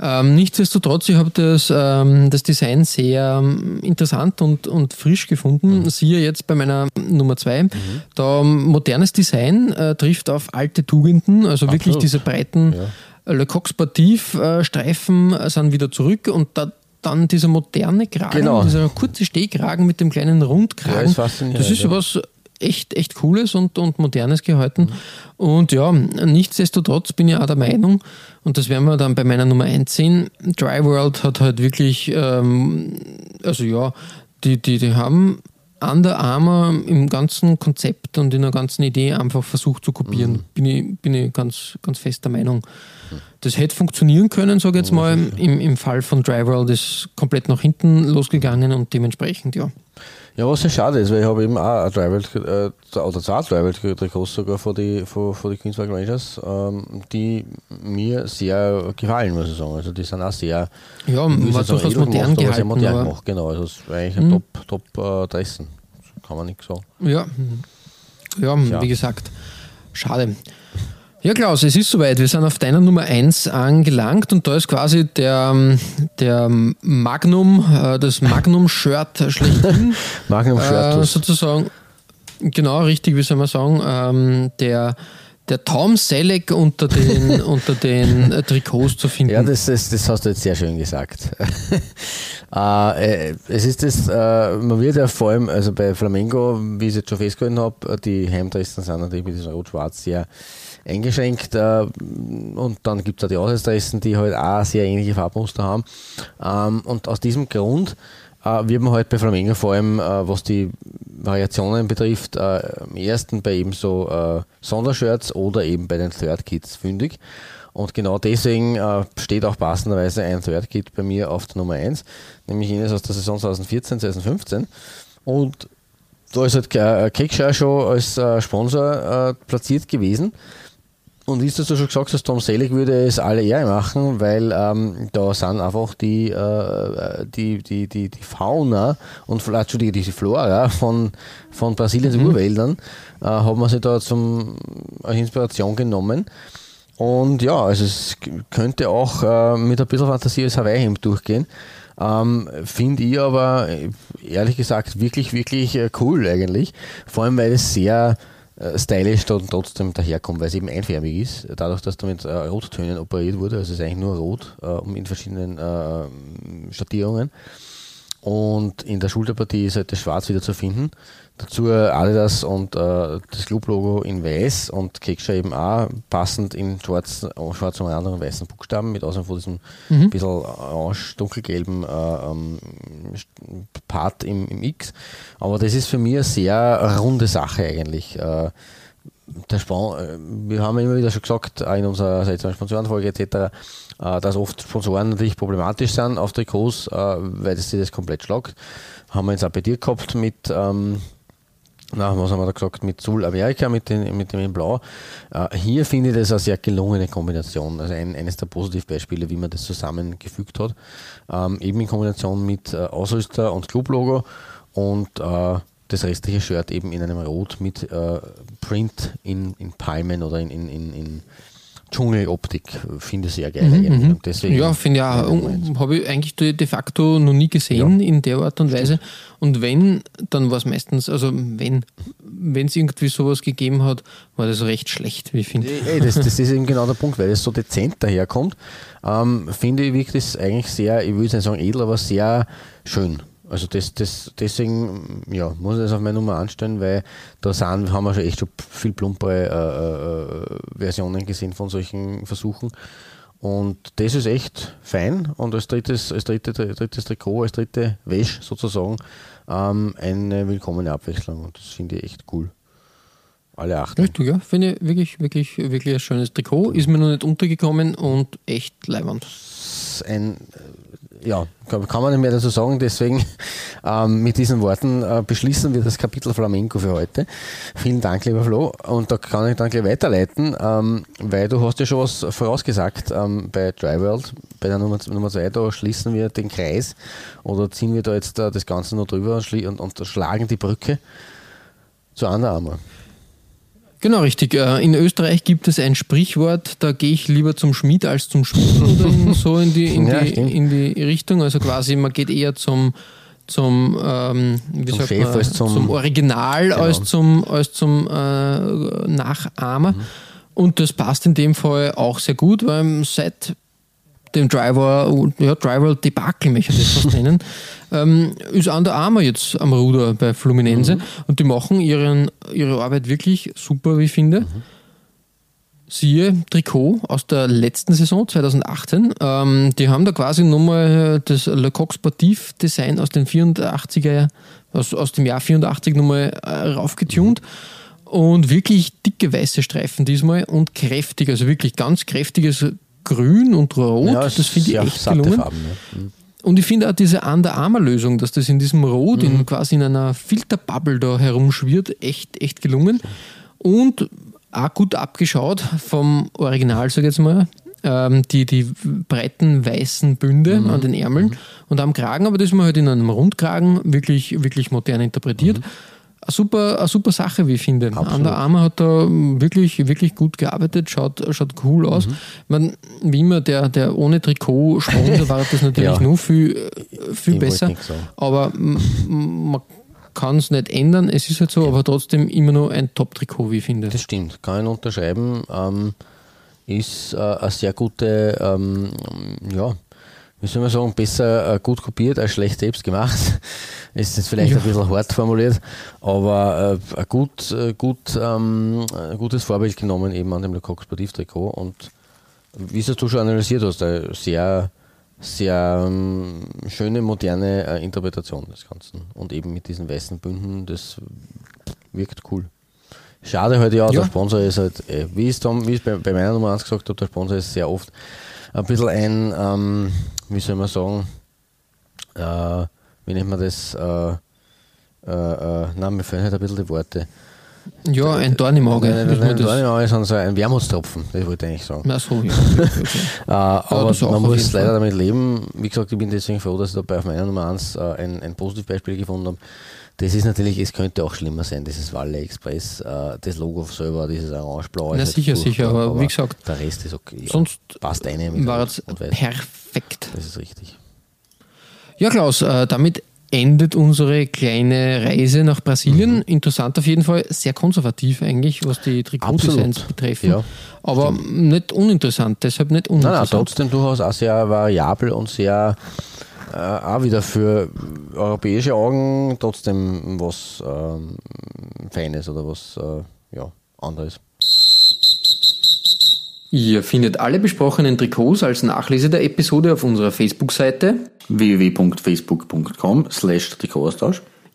ähm, nichtsdestotrotz, ich habe das, ähm, das Design sehr ähm, interessant und, und frisch gefunden. Mhm. Siehe jetzt bei meiner Nummer zwei. Mhm. Da modernes Design äh, trifft auf alte Tugenden, also Absolut. wirklich diese breiten ja. Le Coq Sportiv-Streifen äh, sind wieder zurück und da dann dieser moderne Kragen, genau. dieser kurze Stehkragen mit dem kleinen Rundkragen. Ja, das ist ja was echt, echt Cooles und, und Modernes gehalten. Mhm. Und ja, nichtsdestotrotz bin ich auch der Meinung, und das werden wir dann bei meiner Nummer 1 sehen, Dry World hat halt wirklich, ähm, also ja, die, die, die haben Under Armour im ganzen Konzept und in der ganzen Idee einfach versucht zu kopieren. Mhm. Bin, ich, bin ich ganz, ganz fester Meinung. Das hätte funktionieren können, sage ich jetzt mal. Im, Im Fall von Dry World ist komplett nach hinten losgegangen und dementsprechend, ja. Ja, was sehr schade ist, weil ich habe eben auch ein Tribal, äh, oder zwei Tribal Trikots sogar von die, von, von die Queensberg Rangers, ähm, die mir sehr gefallen, muss ich sagen. Also die sind auch sehr, ja, war durchaus modern gemacht, gehalten, modern gemacht, genau. Also es war eigentlich ein mhm. Top, Top äh, Dressen. Kann man nicht sagen. Ja, ja, ja. wie gesagt, schade. Ja, Klaus, es ist soweit. Wir sind auf deiner Nummer 1 angelangt und da ist quasi der, der Magnum, äh, das Magnum-Shirt schlechthin. Magnum-Shirt. Äh, sozusagen, genau, richtig, wie soll man sagen, ähm, der, der Tom Selleck unter den, unter den Trikots zu finden. Ja, das, das, das hast du jetzt sehr schön gesagt. äh, es ist das, äh, man wird ja vor allem, also bei Flamengo, wie ich es jetzt schon festgehalten habe, die Heimdressen sind natürlich mit diesem Rot-Schwarz sehr eingeschränkt. Äh, und dann gibt es auch die Auswärtsdressen, die halt auch sehr ähnliche Farbmuster haben. Ähm, und aus diesem Grund äh, wird man halt bei Flamengo vor allem, äh, was die Variationen betrifft, am ersten bei eben so Sondershirts oder eben bei den Third Kits fündig. Und genau deswegen steht auch passenderweise ein Third Kit bei mir auf der Nummer 1, nämlich jenes aus der Saison 2014, 2015. Und da ist halt Kickshaw schon als Sponsor platziert gewesen. Und wie du schon gesagt hast, Tom Selig würde es alle Ehre machen, weil ähm, da sind einfach die, äh, die, die, die, die Fauna und Entschuldigung, die Flora von, von Brasiliens mhm. Urwäldern äh, haben wir sich da zum, als Inspiration genommen. Und ja, also es könnte auch äh, mit ein bisschen Fantasie als Hawaii-Hemd durchgehen. Ähm, Finde ich aber ehrlich gesagt wirklich, wirklich äh, cool eigentlich. Vor allem, weil es sehr äh, stylisch und trotzdem daherkommt, weil es eben einfärbig ist, dadurch, dass da mit äh, Rottönen operiert wurde, also es ist eigentlich nur rot äh, in verschiedenen äh, Schattierungen. Und in der Schulterpartie ist halt das Schwarz wieder zu finden. Dazu Adidas und äh, das Club-Logo in weiß und Keksha eben auch passend in schwarz, schwarz und anderen weißen Buchstaben mit Ausnahme von diesem mhm. bisschen orange, dunkelgelben äh, ähm, Part im, im, X. Aber das ist für mich eine sehr runde Sache eigentlich. Äh, der Spon äh, wir haben immer wieder schon gesagt in unserer Sponsorenfolge etc., äh, dass oft Sponsoren natürlich problematisch sind auf Trikots, äh, weil sich das komplett schlagt. Haben wir jetzt auch bei dir gehabt mit ähm, na, was haben wir da gesagt, mit Südamerika, mit, den, mit dem in Blau. Hier finde ich das eine sehr gelungene Kombination. Also ein, eines der Positivbeispiele, wie man das zusammengefügt hat. Ähm, eben in Kombination mit Ausrüster und Clublogo und äh, das restliche Shirt eben in einem Rot mit äh, Print in, in Palmen oder in, in, in, in Dschungeloptik finde ich sehr geil. Mhm, mhm. Deswegen ja, finde ich auch, habe ich eigentlich de facto noch nie gesehen ja. in der Art und Weise. Und wenn, dann war es meistens, also wenn wenn es irgendwie sowas gegeben hat, war das recht schlecht, wie ich finde. Das, das ist eben genau der Punkt, weil es so dezent daherkommt. Ähm, finde ich wirklich das eigentlich sehr, ich will nicht sagen edel, aber sehr schön. Also das, das, deswegen ja, muss ich das auf meine Nummer anstellen, weil da sind, haben wir schon echt schon viel plumpere äh, äh, Versionen gesehen von solchen Versuchen. Und das ist echt fein. Und als drittes, als dritte, drittes Trikot, als dritte Wäsch sozusagen, ähm, eine willkommene Abwechslung. Und das finde ich echt cool. Alle acht. Richtig, ja. Finde ich wirklich, wirklich, wirklich ein schönes Trikot. Ist mir noch nicht untergekommen und echt leibend. Ein ja, kann man nicht mehr dazu sagen. Deswegen ähm, mit diesen Worten äh, beschließen wir das Kapitel Flamenco für heute. Vielen Dank, lieber Flo. Und da kann ich dann gleich weiterleiten, ähm, weil du hast ja schon was vorausgesagt ähm, bei Dry World, bei der Nummer, Nummer zwei, da schließen wir den Kreis oder ziehen wir da jetzt äh, das Ganze noch drüber und, und, und schlagen die Brücke zu Under Armour. Genau, richtig. Äh, in Österreich gibt es ein Sprichwort, da gehe ich lieber zum Schmied als zum Schmied oder in, so in die, in, ja, die, in die Richtung. Also quasi, man geht eher zum, zum, ähm, wie zum, sagt man, zum, zum, Original genau. als zum, als zum äh, Nachahmer. Mhm. Und das passt in dem Fall auch sehr gut, weil seit dem Driver, ja, Driver Debakel möchte ich das fast nennen, ähm, ist Under Armour jetzt am Ruder bei Fluminense mhm. und die machen ihren, ihre Arbeit wirklich super, wie ich finde. Mhm. Siehe Trikot aus der letzten Saison 2018. Ähm, die haben da quasi nochmal das Le Coq Sportif Design aus den 84er, aus, aus dem Jahr 84 nochmal äh, raufgetunt. Mhm. Und wirklich dicke weiße Streifen diesmal und kräftig, also wirklich ganz kräftiges Grün und Rot. Ja, das finde ich echt gelungen. Farben, ja. mhm. Und ich finde auch diese Under-Armour-Lösung, dass das in diesem Rot, mhm. in quasi in einer Filterbubble da herumschwirrt, echt, echt gelungen. Und auch gut abgeschaut vom Original, sag ich jetzt mal. Ähm, die, die breiten weißen Bünde mhm. an den Ärmeln mhm. und am Kragen, aber das ist man halt in einem Rundkragen wirklich, wirklich modern interpretiert. Eine super, eine super Sache, wie ich finde. Absolut. Under Armour hat da wirklich, wirklich gut gearbeitet, schaut, schaut cool aus. Mhm. Man, wie immer, der, der ohne Trikot Sponsor war das natürlich ja. nur viel, viel besser. Aber man kann es nicht ändern, es ist halt so, ja. aber trotzdem immer noch ein Top-Trikot, wie ich finde. Das stimmt, kann ich unterschreiben. Ähm, ist äh, eine sehr gute, ähm, ja, wie soll man sagen, besser äh, gut kopiert als schlecht selbst gemacht. ist jetzt vielleicht ja. ein bisschen hart formuliert, aber äh, ein gut, äh, gut, ähm, ein gutes Vorbild genommen eben an dem Le Coq Sportif Trikot und wie es du schon analysiert hast, eine sehr, sehr ähm, schöne, moderne äh, Interpretation des Ganzen und eben mit diesen weißen Bünden, das wirkt cool. Schade halt ja, ja. der Sponsor ist halt, äh, wie ich es bei, bei meiner Nummer 1 gesagt habe, der Sponsor ist sehr oft ein bisschen ein, ähm, wie soll man sagen, äh, wie nennt man das? Äh, äh, äh, nein, mir fehlen halt ein bisschen die Worte. Ja, ein Dorn im Auge. Ein, ein, ein Dorn im Auge ist so ein Wermutstropfen, das wollte ich eigentlich sagen. Ach so, ja. Okay, äh, aber man muss leider damit leben. Wie gesagt, ich bin deswegen froh, dass ich dabei auf meiner Nummer 1 äh, ein, ein Positivbeispiel gefunden habe. Das ist natürlich, es könnte auch schlimmer sein, dieses Walle Express, äh, das Logo selber, dieses orange-blau. Na, sicher, sicher, aber, aber, wie gesagt, der Rest ist okay. Sonst passt eine war es perfekt. Das ist richtig. Ja, Klaus, äh, damit endet unsere kleine Reise nach Brasilien. Mhm. Interessant auf jeden Fall, sehr konservativ eigentlich, was die Trikotdesigns betreffen. Ja, aber stimmt. nicht uninteressant, deshalb nicht uninteressant. Nein, nein, trotzdem durchaus auch sehr variabel und sehr äh, auch wieder für europäische Augen trotzdem was äh, Feines oder was äh, ja, anderes. Ihr findet alle besprochenen Trikots als Nachlese der Episode auf unserer Facebook-Seite www.facebook.com slash Trikotaustausch.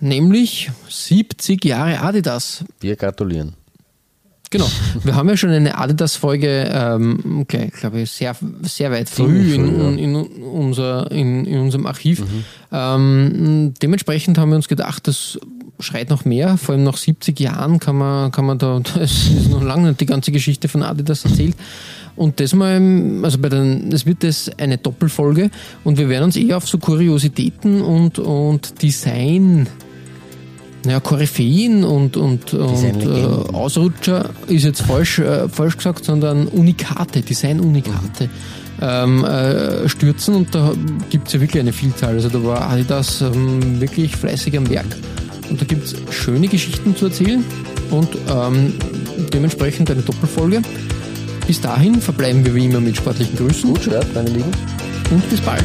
Nämlich 70 Jahre Adidas. Wir gratulieren. Genau. Wir haben ja schon eine Adidas-Folge, ähm, okay, glaube ich, sehr, sehr weit früh in, in, unser, in, in unserem Archiv. Mhm. Ähm, dementsprechend haben wir uns gedacht, das schreit noch mehr, vor allem nach 70 Jahren kann man, kann man da, das ist noch lange nicht die ganze Geschichte von Adidas erzählt. Und das mal, also bei den, es wird das eine Doppelfolge und wir werden uns eher auf so Kuriositäten und, und Design, naja, Koryphäen und, und, und äh, Ausrutscher ist jetzt falsch, äh, falsch gesagt, sondern Unikate, Design-Unikate. Mhm. Ähm, äh, stürzen und da gibt es ja wirklich eine Vielzahl. Also da war Adidas ähm, wirklich fleißig am Werk. Und da gibt es schöne Geschichten zu erzählen und ähm, dementsprechend eine Doppelfolge. Bis dahin verbleiben wir wie immer mit sportlichen Grüßen. Gut, ja, meine Lieben. Und bis bald.